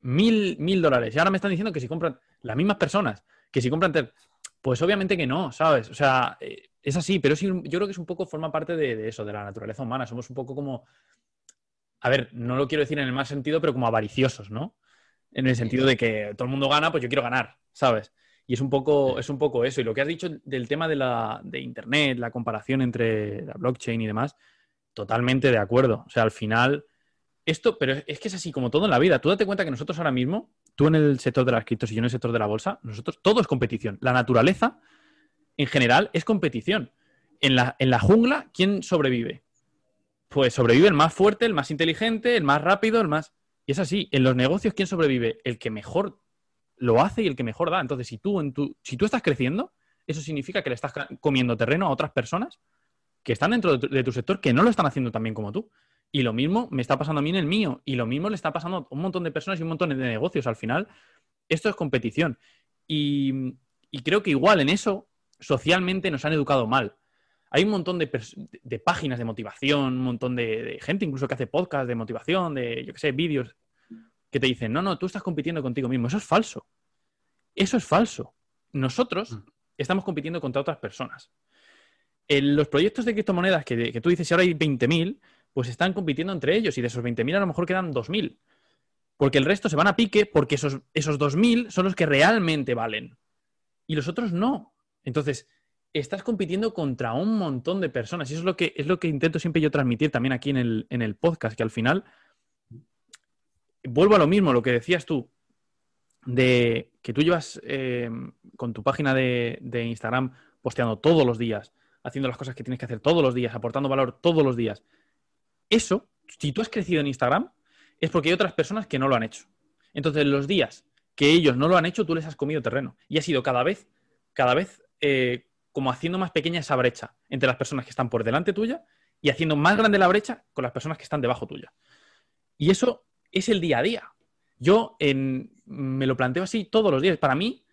mil, mil dólares. Y ahora me están diciendo que si compran las mismas personas, que si compran Tesla, pues obviamente que no, ¿sabes? O sea, eh, es así, pero yo creo que es un poco, forma parte de, eso, de la naturaleza humana. Somos un poco como, a ver, no lo quiero decir en el más sentido, pero como avariciosos, ¿no? En el sentido de que todo el mundo gana, pues yo quiero ganar, ¿sabes? Y es un poco, es un poco eso. Y lo que has dicho del tema de, la, de Internet, la comparación entre la blockchain y demás, totalmente de acuerdo. O sea, al final, esto, pero es que es así como todo en la vida. Tú date cuenta que nosotros ahora mismo, tú en el sector de las criptos y yo en el sector de la bolsa, nosotros, todo es competición. La naturaleza, en general, es competición. En la, en la jungla, ¿quién sobrevive? Pues sobrevive el más fuerte, el más inteligente, el más rápido, el más... Y es así. En los negocios, ¿quién sobrevive? El que mejor lo hace y el que mejor da. Entonces, si tú, en si tú estás creciendo, eso significa que le estás comiendo terreno a otras personas que están dentro de tu, sector que no lo están haciendo tan bien como tú. Y lo mismo me está pasando a mí en el mío. Y lo mismo le está pasando a un montón de personas y un montón de negocios. Al final, esto es competición. Y, creo que igual en eso, socialmente nos han educado mal. Hay un montón de, páginas de motivación, un montón de, de, gente incluso que hace podcast de motivación, de, yo qué sé, vídeos que te dicen, no, no, tú estás compitiendo contigo mismo. Eso es falso. Eso es falso. Nosotros mm. estamos compitiendo contra otras personas. En los proyectos de criptomonedas que, tú dices, si ahora hay 20.000, pues están compitiendo entre ellos y de esos 20.000 a lo mejor quedan 2.000. Porque el resto se van a pique porque esos, esos 2.000 son los que realmente valen. Y los otros no. Entonces, estás compitiendo contra un montón de personas. Y eso es lo que, es lo que intento siempre yo transmitir también aquí en el, en el podcast, que al final vuelvo a lo mismo, lo que decías tú, de que tú llevas eh, con tu página de, Instagram posteando todos los días, haciendo las cosas que tienes que hacer todos los días, aportando valor todos los días. Eso, si tú has crecido en Instagram, es porque hay otras personas que no lo han hecho. Entonces, los días que ellos no lo han hecho, tú les has comido terreno. Y ha sido cada vez, cada vez eh, como haciendo más pequeña esa brecha entre las personas que están por delante tuya y haciendo más grande la brecha con las personas que están debajo tuya. Y eso es el día a día. Yo me lo planteo así todos los días. Para mí,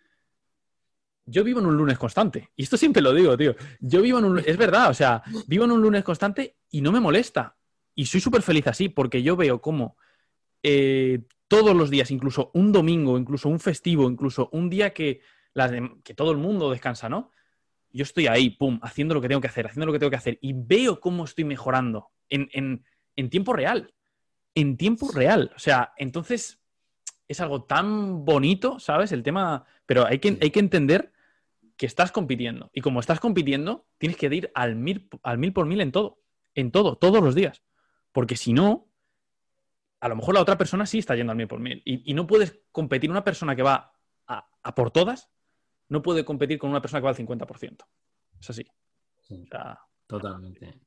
yo vivo en un lunes constante. Y esto siempre lo digo, tío. Yo vivo en un... Es verdad, o sea, vivo en un lunes constante y no me molesta. Y soy súper feliz así porque yo veo cómo eh, todos los días, incluso un domingo, incluso un festivo, incluso un día que, que todo el mundo descansa, ¿no? Yo estoy ahí, pum, haciendo lo que tengo que hacer, haciendo lo que tengo que hacer y veo cómo estoy mejorando en tiempo real en tiempo real. O sea, entonces es algo tan bonito, ¿sabes? El tema, pero hay que, hay que entender que estás compitiendo. Y como estás compitiendo, tienes que ir al mil, al mil por mil en todo. En todo, todos los días. Porque si no, a lo mejor la otra persona sí está yendo al mil por mil. Y, no puedes competir. Una persona que va a, por todas no puede competir con una persona que va al 50%. Es así.
Totalmente.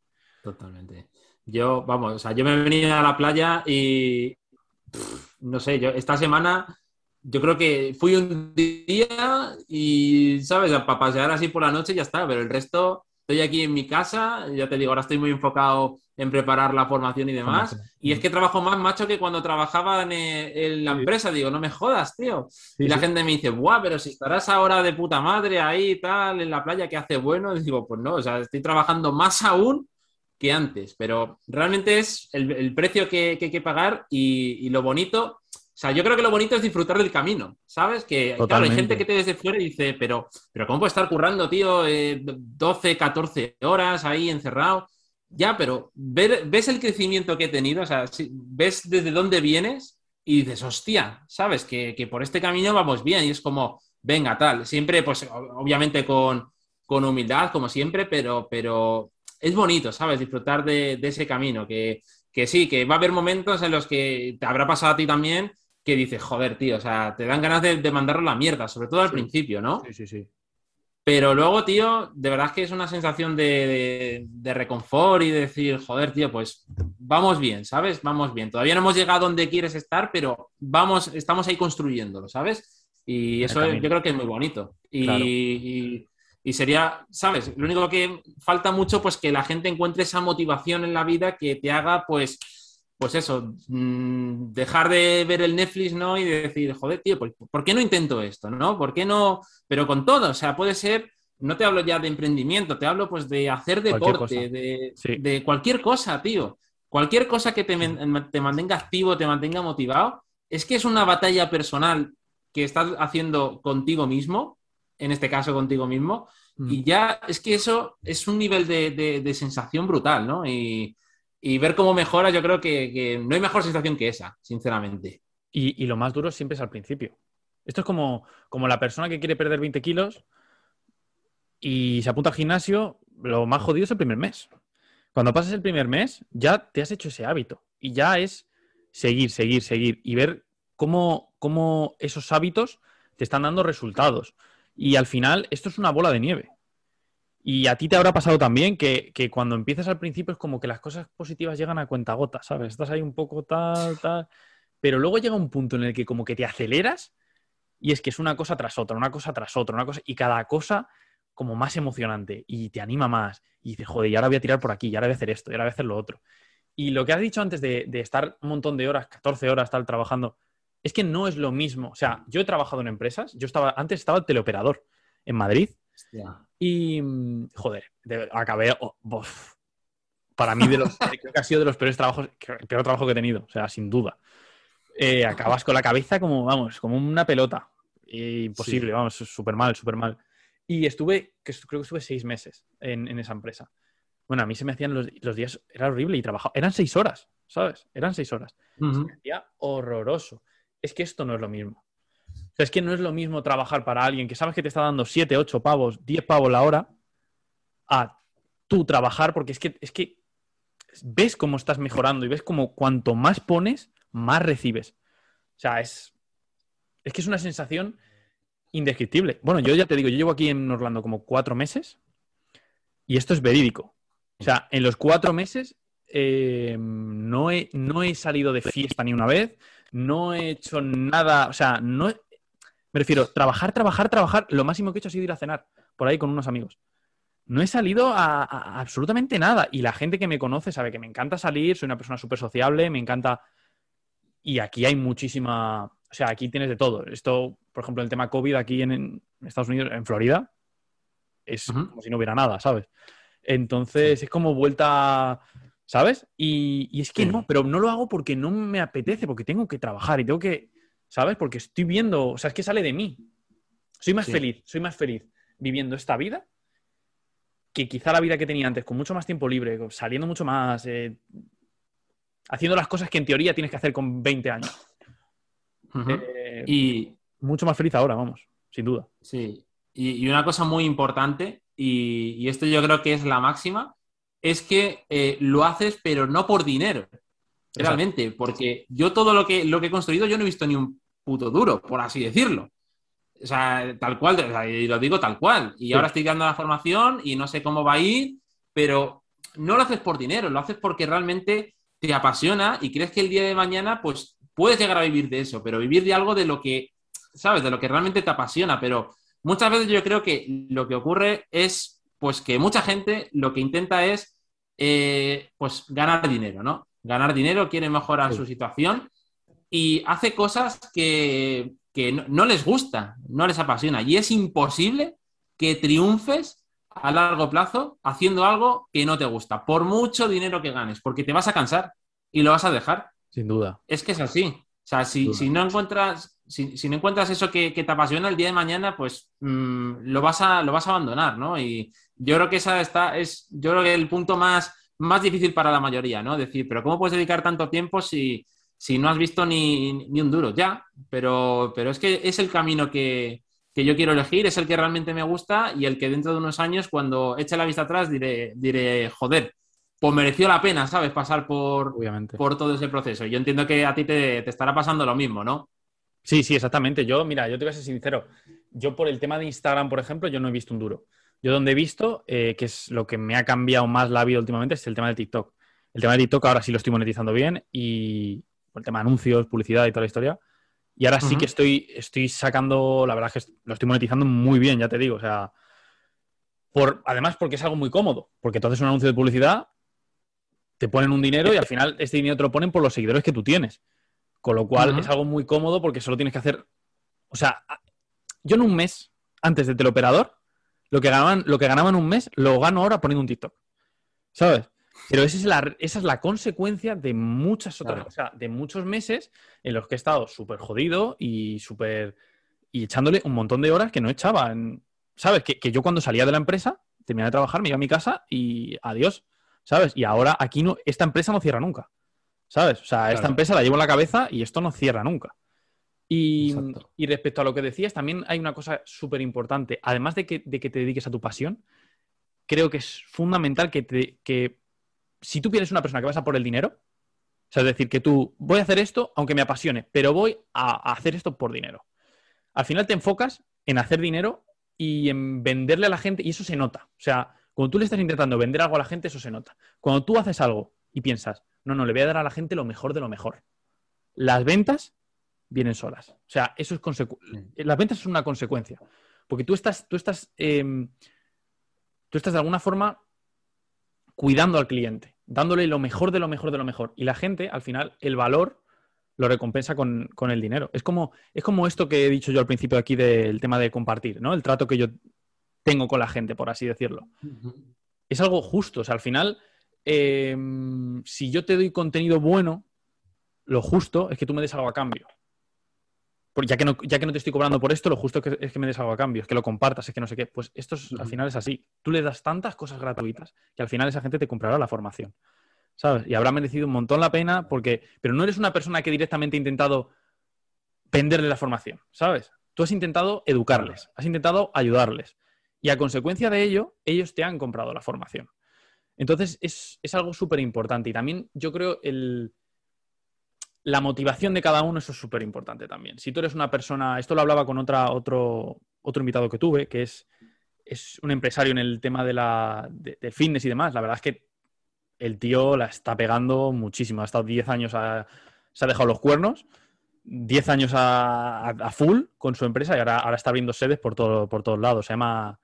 Totalmente. Yo, vamos, o sea, yo me he venido a la playa y no sé, yo esta semana yo creo que fui un día y, ¿sabes? Para pasear así por la noche y ya está, pero el resto estoy aquí en mi casa, ya te digo, ahora estoy muy enfocado en preparar la formación y demás. Y es que trabajo más, macho, que cuando trabajaba en, eh, la empresa. Digo, no me jodas, tío. y la gente me dice, guau, pero si estarás ahora de puta madre ahí y tal, en la playa, que hace bueno. Y digo, pues no, o sea, estoy trabajando más aún que antes, pero realmente es el, precio que, hay que pagar y, lo bonito. O sea, yo creo que lo bonito es disfrutar del camino, ¿sabes? Que claro, hay gente que te desde fuera y dice, pero, pero ¿cómo puede estar currando, tío, 12, eh, 14 horas ahí encerrado? Ya, pero ves el crecimiento que he tenido, o sea, ves desde dónde vienes y dices, hostia, ¿sabes? Que, que, por este camino vamos bien y es como, venga, tal, siempre, pues obviamente con, con humildad, como siempre, pero, pero es bonito, ¿sabes? Disfrutar de, ese camino, que, sí, que va a haber momentos en los que te habrá pasado a ti también que dices, joder, tío, o sea, te dan ganas de, mandarlo a la mierda, sobre todo al principio, ¿no?
Sí, sí, sí.
Pero luego, tío, de verdad que es una sensación de, de, reconfort y de decir, joder, tío, pues vamos bien, ¿sabes? Vamos bien. Todavía no hemos llegado donde quieres estar, pero vamos, estamos ahí construyéndolo, ¿sabes? Y eso yo creo que es muy bonito. Y, y, sería, ¿sabes? Lo único que falta mucho, pues que la gente encuentre esa motivación en la vida que te haga, pues, pues eso, mm, dejar de ver el Netflix, ¿no? Y de decir, joder, tío, ¿por, qué no intento esto, ¿no? ¿Por qué no? Pero con todo, o sea, puede ser, no te hablo ya de emprendimiento, te hablo pues de hacer deporte, de, cualquier cosa, tío. Cualquier cosa que te, te mantenga activo, te mantenga motivado, es que es una batalla personal que estás haciendo contigo mismo, en este caso contigo mismo, mm. y ya es que eso es un nivel de, de sensación brutal, ¿no? Y, y ver cómo mejora, yo creo que, no hay mejor sensación que esa, sinceramente.
Y, lo más duro siempre es al principio. Esto es como, como la persona que quiere perder 20 kilos y se apunta al gimnasio, lo más jodido es el primer mes. Cuando pasas el primer mes, ya te has hecho ese hábito y ya es seguir, seguir, seguir y ver cómo, cómo esos hábitos te están dando resultados. Y al final, esto es una bola de nieve. Y a ti te habrá pasado también que, cuando empiezas al principio es como que las cosas positivas llegan a cuenta gota, ¿sabes? Estás ahí un poco tal, tal. Pero luego llega un punto en el que como que te aceleras y es que es una cosa tras otra, una cosa tras otra, una cosa, y cada cosa como más emocionante y te anima más. Y dices, joder, y ahora voy a tirar por aquí, y ahora voy a hacer esto, y ahora voy a hacer lo otro. Y lo que has dicho antes de, de estar un montón de horas, 14 horas, estar trabajando, es que no es lo mismo. O sea, yo he trabajado en empresas, yo estaba, antes estaba el teleoperador en Madrid y, mm, joder, acabé, oh, para mí, de los, creo que ha sido de los peores trabajos, el peor trabajo que he tenido, o sea, sin duda. Eh, acabas con la cabeza como, vamos, como una pelota. Imposible, vamos, súper mal, súper mal. Y estuve, creo que estuve seis meses en, esa empresa. Bueno, a mí se me hacían los, días, era horrible y trabajaba, eran seis horas, ¿sabes? Eran seis horas. Se me hacía horroroso. Es que esto no es lo mismo es que no es lo mismo trabajar para alguien que sabes que te está dando 7, 8 pavos, 10 pavos la hora, a tú trabajar, porque es que, es que ves cómo estás mejorando y ves como cuanto más pones, más recibes. O sea, es, es que es una sensación indescriptible. Bueno, yo ya te digo, yo llevo aquí en Orlando como cuatro meses y esto es verídico. O sea, en los cuatro meses eh, no, he, no he salido de fiesta ni una vez, no he hecho nada, o sea, no, me refiero, trabajar, trabajar, trabajar. Lo máximo que he hecho ha sido ir a cenar por ahí con unos amigos. No he salido a, absolutamente nada. Y la gente que me conoce sabe que me encanta salir, soy una persona súper sociable, me encanta. Y aquí hay muchísima. O sea, aquí tienes de todo. Esto, por ejemplo, el tema COVID aquí en, Estados Unidos, en Florida, es como si no hubiera nada, ¿sabes? Entonces es como vuelta. ¿Sabes? Y, y es que no, pero no lo hago porque no me apetece, porque tengo que trabajar y tengo que ¿sabes? Porque estoy viendo, o sea, es que sale de mí. Soy más feliz, soy más feliz viviendo esta vida que quizá la vida que tenía antes, con mucho más tiempo libre, saliendo mucho más, eh, haciendo las cosas que en teoría tienes que hacer con 20 años.
Eh, y
mucho más feliz ahora, vamos, sin duda.
Sí, y, una cosa muy importante, y, esto yo creo que es la máxima, es que eh, lo haces pero no por dinero. Realmente, porque yo todo lo que, lo que he construido, yo no he visto ni un puto duro, por así decirlo. O sea, tal cual, y lo digo tal cual. Y ahora estoy dando la formación y no sé cómo va a ir, pero no lo haces por dinero, lo haces porque realmente te apasiona y crees que el día de mañana, pues puedes llegar a vivir de eso, pero vivir de algo de lo que, ¿sabes? De lo que realmente te apasiona. Pero muchas veces yo creo que lo que ocurre es, pues que mucha gente lo que intenta es, eh, pues ganar dinero, ¿no? Ganar dinero, quiere mejorar su situación y hace cosas que, no, les gusta, no les apasiona. Y es imposible que triunfes a largo plazo haciendo algo que no te gusta, por mucho dinero que ganes, porque te vas a cansar y lo vas a dejar.
Sin duda.
Es que es así. O sea, si, no encuentras, si, no encuentras eso que, te apasiona el día de mañana, pues mm, lo, vas a, lo vas a abandonar, ¿no? Y yo creo que esa está, es, yo creo que el punto más más difícil para la mayoría, ¿no? Decir, pero ¿cómo puedes dedicar tanto tiempo si, no has visto ni, un duro? Ya, pero, pero es que es el camino que, yo quiero elegir, es el que realmente me gusta y el que dentro de unos años, cuando eche la vista atrás, diré, diré joder, pues mereció la pena, ¿sabes? Pasar por, por todo ese proceso. Yo entiendo que a ti te, te estará pasando lo mismo, ¿no?
Sí, sí, exactamente. Yo, mira, yo te voy a ser sincero. yo por el tema de Instagram, por ejemplo, yo no he visto un duro. Yo donde he visto, eh, que es lo que me ha cambiado más la vida últimamente, es el tema de TikTok. El tema de TikTok ahora sí lo estoy monetizando bien y el tema de anuncios, publicidad y toda la historia. Y ahora sí que estoy, estoy sacando, la verdad es que lo estoy monetizando muy bien, ya te digo. O sea, por, además porque es algo muy cómodo, porque tú haces un anuncio de publicidad, te ponen un dinero y al final este dinero te lo ponen por los seguidores que tú tienes. Con lo cual es algo muy cómodo porque solo tienes que hacer. O sea, yo en un mes, antes de teleoperador, lo que ganaban, lo que ganaban un mes, lo gano ahora poniendo un TikTok. ¿Sabes? Pero esa es la, esa es la consecuencia de muchas otras, o sea, de muchos meses en los que he estado súper jodido y súper. y echándole un montón de horas que no echaba. ¿Sabes? Que, que, yo cuando salía de la empresa, terminaba de trabajar, me iba a mi casa y adiós. ¿Sabes? Y ahora aquí no, esta empresa no cierra nunca. ¿Sabes? O sea, esta empresa la llevo en la cabeza y esto no cierra nunca. Y, respecto a lo que decías, también hay una cosa súper importante. Además de que, de que, te dediques a tu pasión, creo que es fundamental que, te, que si tú eres una persona que vas a por el dinero, o sea, es decir, que tú voy a hacer esto aunque me apasione, pero voy a, hacer esto por dinero. Al final te enfocas en hacer dinero y en venderle a la gente y eso se nota. O sea, cuando tú le estás intentando vender algo a la gente, eso se nota. Cuando tú haces algo y piensas, no, no, le voy a dar a la gente lo mejor de lo mejor. Las ventas vienen solas. O sea, eso es Las ventas es una consecuencia. Porque tú estás, tú estás, em, tú estás de alguna forma cuidando al cliente, dándole lo mejor de lo mejor de lo mejor. Y la gente, al final, el valor lo recompensa con, el dinero. Es como, es como esto que he dicho yo al principio aquí del tema de compartir, ¿no? El trato que yo tengo con la gente, por así decirlo. Es algo justo. O sea, al final, em, si yo te doy contenido bueno, lo justo es que tú me des algo a cambio ya que, no, ya que no te estoy cobrando por esto, lo justo es que, me des algo a cambio, es que lo compartas, es que no sé qué. Pues esto al final es así. Tú le das tantas cosas gratuitas que al final esa gente te comprará la formación. ¿Sabes? Y habrá merecido un montón la pena porque... Pero no eres una persona que directamente ha intentado venderle la formación, ¿sabes? Tú has intentado educarles, has intentado ayudarles. Y a consecuencia de ello, ellos te han comprado la formación. Entonces, es, es algo súper importante. Y también yo creo el, la motivación de cada uno, eso es súper importante también. Si tú eres una persona, esto lo hablaba con otra, otro, otro invitado que tuve, que es, es un empresario en el tema de la, de, fitness y demás, la verdad es que el tío la está pegando muchísimo. Ha estado 10 años, se ha dejado los cuernos, 10 años a, full con su empresa y ahora, ahora está abriendo sedes por, todo, por todos lados. Se llama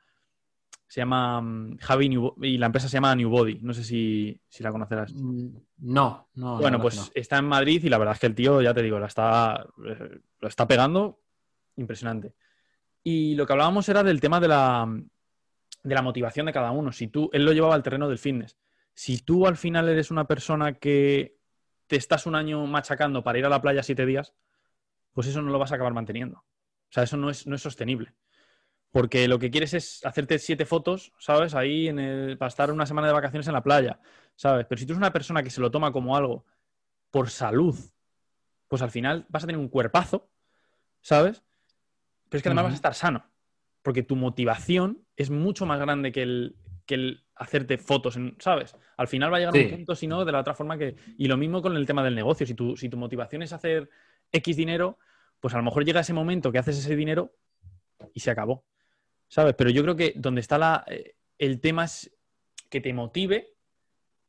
se llama mm, Javi y la empresa se llama New Body. No sé si, la conocerás.
Mm, no, no.
Bueno, pues está en Madrid y la verdad es que el tío, ya te digo, la está, eh, lo está pegando impresionante. Y lo que hablábamos era del tema de la, de la motivación de cada uno. Si tú, él lo llevaba al terreno del fitness. Si tú al final eres una persona que te estás un año machacando para ir a la playa siete días, pues eso no lo vas a acabar manteniendo. O sea, eso no es, no es sostenible. Porque lo que quieres es hacerte siete fotos, ¿sabes? Ahí en el, para estar una semana de vacaciones en la playa, ¿sabes? Pero si tú eres una persona que se lo toma como algo por salud, pues al final vas a tener un cuerpazo, ¿sabes? Pero es que además vas a estar sano. Porque tu motivación es mucho más grande que el, que el hacerte fotos, ¿sabes? Al final va a llegar un punto, si no, de la otra forma que. Y lo mismo con el tema del negocio. Si tu, si tu motivación es hacer X dinero, pues a lo mejor llega ese momento que haces ese dinero y se acabó. ¿Sabes? Pero yo creo que donde está eh, el tema es que te motive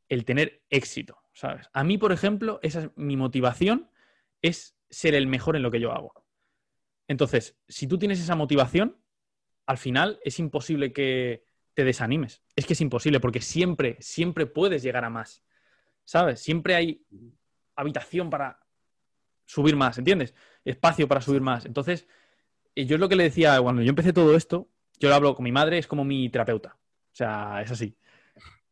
el tener éxito, ¿sabes? A mí, por ejemplo, esa es mi motivación es ser el mejor en lo que yo hago. Entonces, si tú tienes esa motivación, al final es imposible que te desanimes. Es que es imposible porque siempre, siempre puedes llegar a más. ¿Sabes? Siempre hay habitación para subir más, ¿entiendes? Espacio para subir más. Entonces, eh, yo es lo que le decía cuando yo empecé todo esto, yo lo hablo con mi madre, es como mi terapeuta. O sea, es así.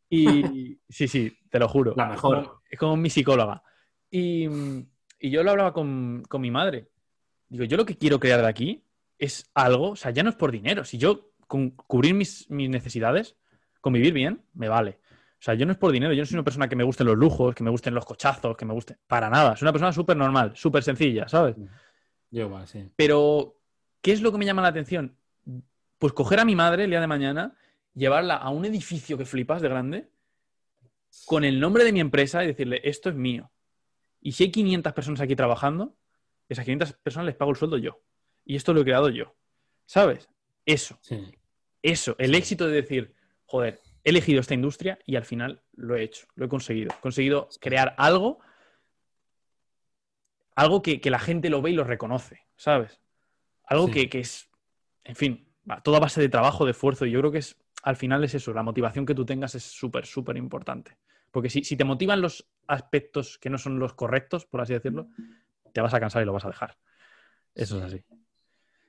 Y sí, sí, te lo juro.
La mejor.
Es como, mi psicóloga. Y, yo lo hablaba con, mi madre. Digo, yo lo que quiero crear de aquí es algo, o sea, ya no es por dinero. Si yo con cubrir mis, necesidades, convivir bien, me vale. O sea, yo no es por dinero, yo no soy una persona que me gusten los lujos, que me gusten los cochazos, que me gusten. Para nada. Soy una persona súper normal, súper sencilla, ¿sabes?
Yo igual, sí.
Pero, ¿qué es lo que me llama la atención? Pues coger a mi madre el día de mañana, llevarla a un edificio que flipas de grande, con el nombre de mi empresa y decirle, esto es mío. Y si hay 500 personas aquí trabajando, esas 500 personas les pago el sueldo yo. Y esto lo he creado yo. ¿sabes? Eso. Eso, el éxito de decir, joder, he elegido esta industria y al final lo he hecho, lo he conseguido. He conseguido crear algo, algo que, la gente lo ve y lo reconoce, ¿sabes? Algo que, es, en fin, toda base de trabajo, de esfuerzo. Y yo creo que es, al final es eso, la motivación que tú tengas es súper, súper importante. Porque si, si, te motivan los aspectos que no son los correctos, por así decirlo, te vas a cansar y lo vas a dejar. Eso es así.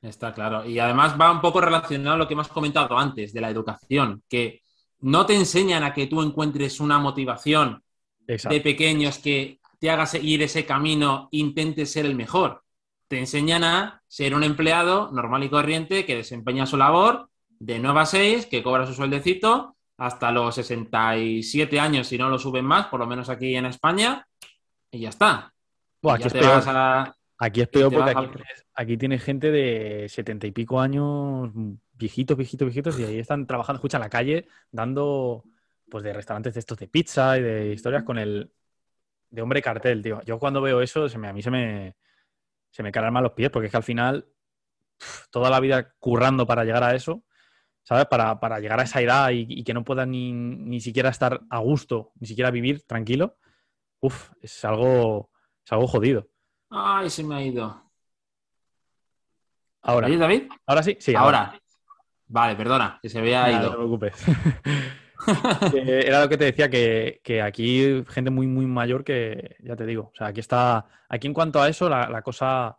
Está claro. Y además va un poco relacionado a lo que hemos comentado antes de la educación, que no te enseñan a que tú encuentres una motivación de pequeños que te haga seguir ese camino, intentes ser el mejor. Te enseñan a ser un empleado normal y corriente que desempeña su labor de 9 a 6, que cobra su sueldecito hasta los 67 años, si no lo suben más, por lo menos aquí en España, y ya está.
aquí, es peor. aquí, es peor. porque aquí, aquí tiene gente de 70 y pico años viejitos, viejitos, viejitos, y ahí están trabajando, escucha, en la calle, dando, pues, de restaurantes de estos de pizza y de historias con el, de hombre cartel, tío. Yo cuando veo eso, se me, a mí se me, se me calan los pies, porque es que al final, toda la vida currando para llegar a eso, ¿sabes? Para, llegar a esa edad y, que no pueda ni, ni, siquiera estar a gusto, ni siquiera vivir tranquilo, uff, es algo, es algo jodido.
Ay, se me ha ido.
Ahora.
David?
Ahora sí, sí.
ahora. Vale, perdona, que se había ido.
No te preocupes. era lo que te decía, que, que, aquí gente muy, muy mayor que, ya te digo, o sea, aquí está, aquí en cuanto a eso, la, cosa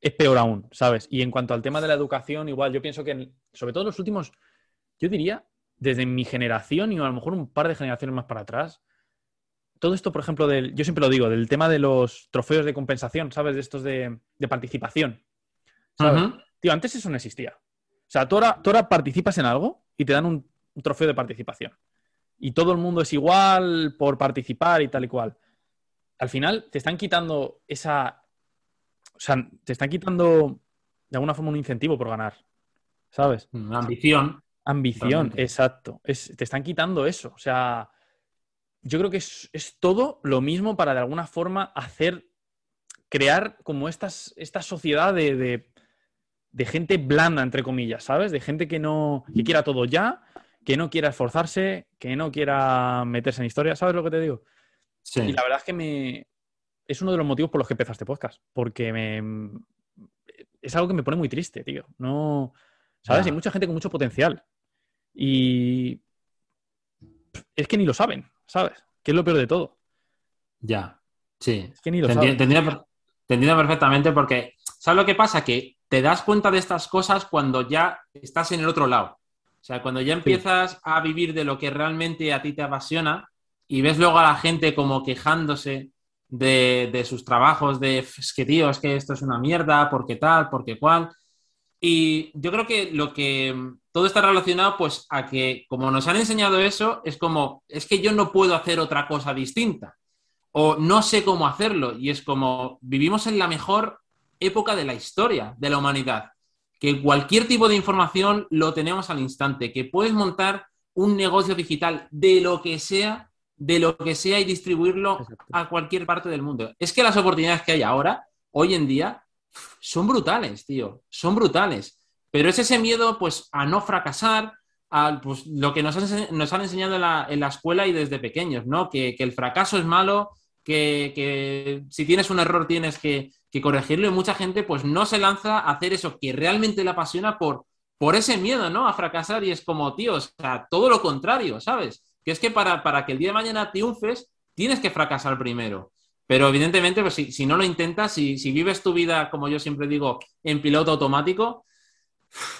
es peor aún, ¿sabes? Y en cuanto al tema de la educación, igual, yo pienso que, sobre todo los últimos, yo diría, desde mi generación y a lo mejor un par de generaciones más para atrás, todo esto, por ejemplo, del, yo siempre lo digo, del tema de los trofeos de compensación, ¿sabes? De estos de, participación. Tío, antes eso no existía. O sea, tú ahora, participas en algo y te dan un, trofeo de participación. Y todo el mundo es igual por participar y tal y cual. Al final te están quitando esa. O sea, te están quitando de alguna forma un incentivo por ganar. ¿Sabes?
Una ambición.
Ambición, exacto. te están quitando eso. O sea, yo creo que es, todo lo mismo para de alguna forma hacer, crear como estas, esta sociedad de, de gente blanda, entre comillas, ¿sabes? De gente que no, que quiera todo ya, que no quiera esforzarse, que no quiera meterse en historia, ¿sabes lo que te digo? Sí. Y la verdad es que me... es uno de los motivos por los que empecé este podcast, porque me... es algo que me pone muy triste, tío. No, ¿sabes? Hay mucha gente con mucho potencial y es que ni lo saben, ¿sabes? Que es lo peor de todo.
Ya, sí. Es que ni lo saben. te entiendo perfectamente porque, ¿sabes lo que pasa? Que te das cuenta de estas cosas cuando ya estás en el otro lado. O sea, cuando ya empiezas a vivir de lo que realmente a ti te apasiona y ves luego a la gente como quejándose de, sus trabajos, de es que tío, es que esto es una mierda, porque tal, porque cual. Y yo creo que lo que todo está relacionado pues a que como nos han enseñado eso, es como, es que yo no puedo hacer otra cosa distinta o no sé cómo hacerlo y es como vivimos en la mejor época de la historia de la humanidad, que cualquier tipo de información lo tenemos al instante, que puedes montar un negocio digital de lo que sea, de lo que sea y distribuirlo a cualquier parte del mundo. Es que las oportunidades que hay ahora, hoy en día, son brutales, tío, son brutales. Pero es ese miedo, pues, a no fracasar, a pues, lo que nos han, nos han enseñado en la, en la, escuela y desde pequeños, ¿no? Que, que el fracaso es malo, que, si tienes un error tienes que, que corregirlo y mucha gente pues no se lanza a hacer eso que realmente le apasiona por, por ese miedo, ¿no? A fracasar y es como, tío, o sea, todo lo contrario, ¿sabes? Que es que para, para que el día de mañana triunfes, tienes que fracasar primero. Pero evidentemente, pues, si, si no lo intentas, si, si, vives tu vida, como yo siempre digo, en piloto automático,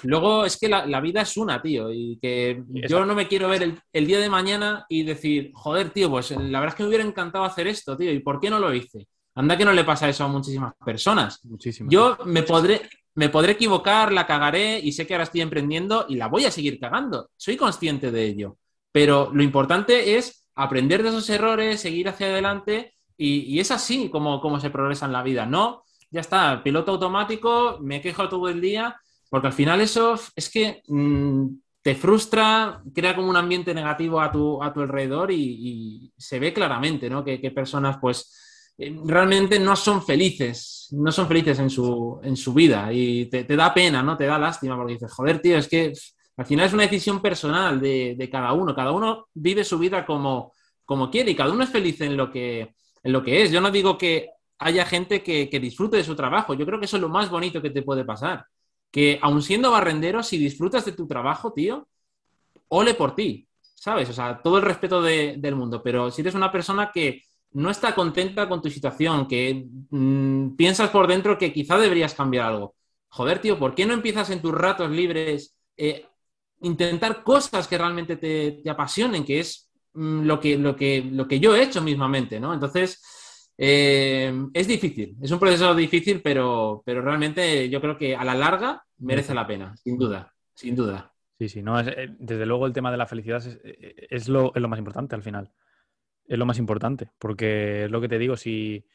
luego es que la, vida es una, tío. Y que yo no me quiero ver el, el, día de mañana y decir, joder, tío, pues la verdad es que me hubiera encantado hacer esto, tío. ¿Y por qué no lo hice? Anda que no le pasa eso a muchísimas personas. Yo me podré, me podré equivocar, la cagaré y sé que ahora estoy emprendiendo y la voy a seguir cagando. Soy consciente de ello. Pero lo importante es aprender de esos errores, seguir hacia adelante y, es así como, como se progresa en la vida. No, ya está, piloto automático, me quejo todo el día, porque al final eso es que mm, te frustra, crea como un ambiente negativo a tu, a tu alrededor y, se ve claramente, ¿no? Que, personas pues eh, realmente no son felices, no son felices en su, en su vida y te, da pena, ¿no? Te da lástima porque dices, joder, tío, es que al final es una decisión personal de, cada uno, cada uno vive su vida como, como quiere y cada uno es feliz en lo que, en lo que es. Yo no digo que haya gente que, que disfrute de su trabajo, yo creo que eso es lo más bonito que te puede pasar, que aun siendo barrendero, si disfrutas de tu trabajo, tío, ole por ti, ¿sabes? O sea, todo el respeto del mundo, pero si eres una persona que no está contenta con tu situación, que mm, piensas por dentro que quizá deberías cambiar algo. Joder, tío, ¿por qué no empiezas en tus ratos libres eh, intentar cosas que realmente te, apasionen, que es mm, lo, que, lo, que, lo que yo he hecho mismamente, ¿no? Entonces, eh, es difícil, es un proceso difícil, pero, pero realmente yo creo que a la larga merece la pena, sin duda, sin duda.
Sí, sí, no, eh, desde luego el tema de la felicidad es, lo, es lo más importante al final es lo más importante, porque es lo que te digo, si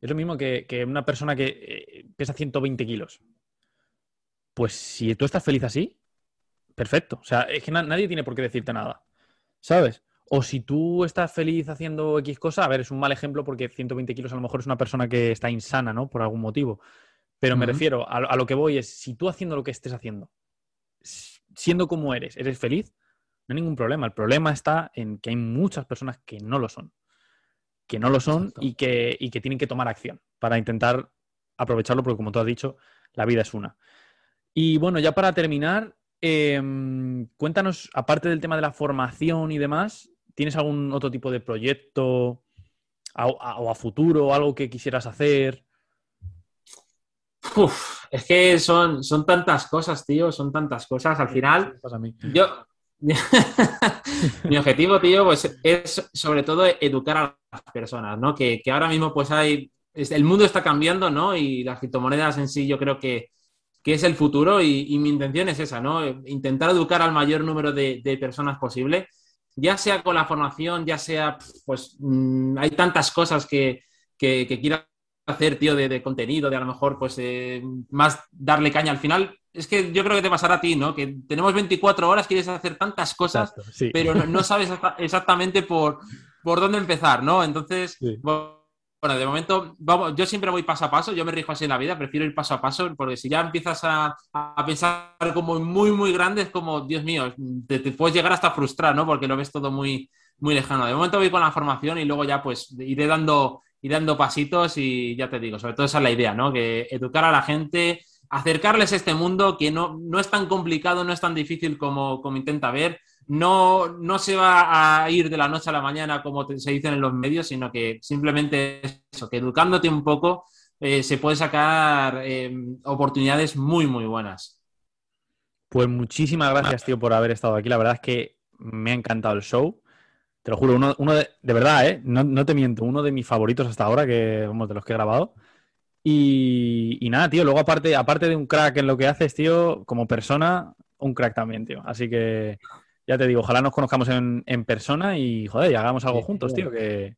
es lo mismo que, una persona que eh, pesa 120 kilos, pues si tú estás feliz así, perfecto. O sea, es que nadie tiene por qué decirte nada, ¿sabes? O si tú estás feliz haciendo X cosa, a ver, es un mal ejemplo porque 120 kilos a lo mejor es una persona que está insana, ¿no? Por algún motivo. Pero me refiero, a, a, lo que voy es, si tú haciendo lo que estés haciendo, siendo como eres, eres feliz, no hay ningún problema. El problema está en que hay muchas personas que no lo son. Que no lo son y que, que, tienen que tomar acción para intentar aprovecharlo, porque como tú has dicho, la vida es una. Y bueno, ya para terminar, em, cuéntanos, aparte del tema de la formación y demás, ¿tienes algún otro tipo de proyecto o a futuro, algo que quisieras hacer?
Uf, es que son, son tantas cosas, tío, son tantas cosas. Al final, yo, Mi objetivo, tío, pues es sobre todo educar a las personas, ¿no? Que, ahora mismo pues hay, el mundo está cambiando, ¿no? Y las criptomonedas en sí yo creo que, es el futuro y, mi intención es esa, ¿no? Intentar educar al mayor número de, personas posible, ya sea con la formación, ya sea, pues mm, hay tantas cosas que, que, quiero hacer, tío, de, contenido, de a lo mejor, pues, eh, más darle caña al final es que yo creo que te pasará a ti, ¿no? Que tenemos 24 horas, quieres hacer tantas cosas, pero no, sabes exactamente por, por dónde empezar, ¿no? Entonces, bueno, de momento, vamos, yo siempre voy paso a paso, yo me rijo así en la vida, prefiero ir paso a paso, porque si ya empiezas a, pensar como muy, muy grande, es como, Dios mío, te, puedes llegar hasta frustrar, ¿no? Porque lo ves todo muy, muy lejano. De momento voy con la formación y luego ya pues iré dando, iré dando pasitos y ya te digo, sobre todo esa es la idea, ¿no? Que educar a la gente acercarles a este mundo que no, no, es tan complicado, no es tan difícil como, como intenta ver. No, no, se va a ir de la noche a la mañana como se dice en los medios, sino que simplemente eso, que educándote un poco eh, se puede sacar eh, oportunidades muy, muy buenas.
Pues muchísimas gracias, tío, por haber estado aquí. La verdad es que me ha encantado el show. Te lo juro, uno, uno de, de, verdad, ¿eh? No, no, te miento, uno de mis favoritos hasta ahora, que, vamos, de los que he grabado. Y, nada, tío, luego aparte, aparte de un crack en lo que haces, tío, como persona, un crack también, tío. Así que ya te digo, ojalá nos conozcamos en, persona y, joder, y hagamos algo juntos, tío, que...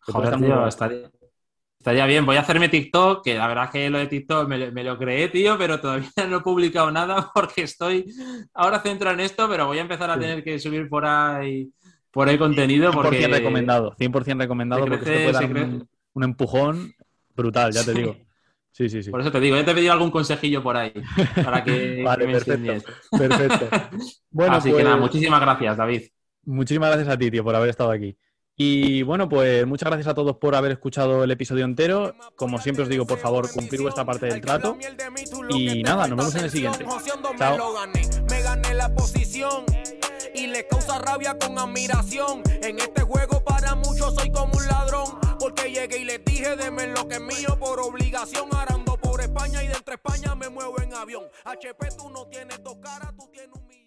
joder, tío, estaría, bien. Voy a hacerme TikTok, que la verdad es que lo de TikTok me, lo creé, tío, pero todavía no he publicado nada porque estoy ahora centrado en esto, pero voy a empezar a tener que subir por ahí, por ahí contenido. 100% porque...
recomendado, 100% recomendado porque esto puede dar un empujón brutal, ya te digo. Sí, sí, sí.
Por eso te digo, ya te he pedido algún consejillo por ahí para que,
vale, me perfecto, perfecto.
Bueno, Así que nada, pues muchísimas gracias, David.
Muchísimas gracias a ti, tío, por haber estado aquí. Y bueno, pues muchas gracias a todos por haber escuchado el episodio entero. Como siempre os digo, por favor, cumplir vuestra parte del trato. Y nada, nos vemos en el siguiente. Chao. Y le causa rabia con admiración. En este juego para muchos soy como un ladrón. Porque llegué y les dije, deme lo que es mío por obligación. Arando por España y de entre España me muevo en avión. HP tú no tienes dos caras, tú tienes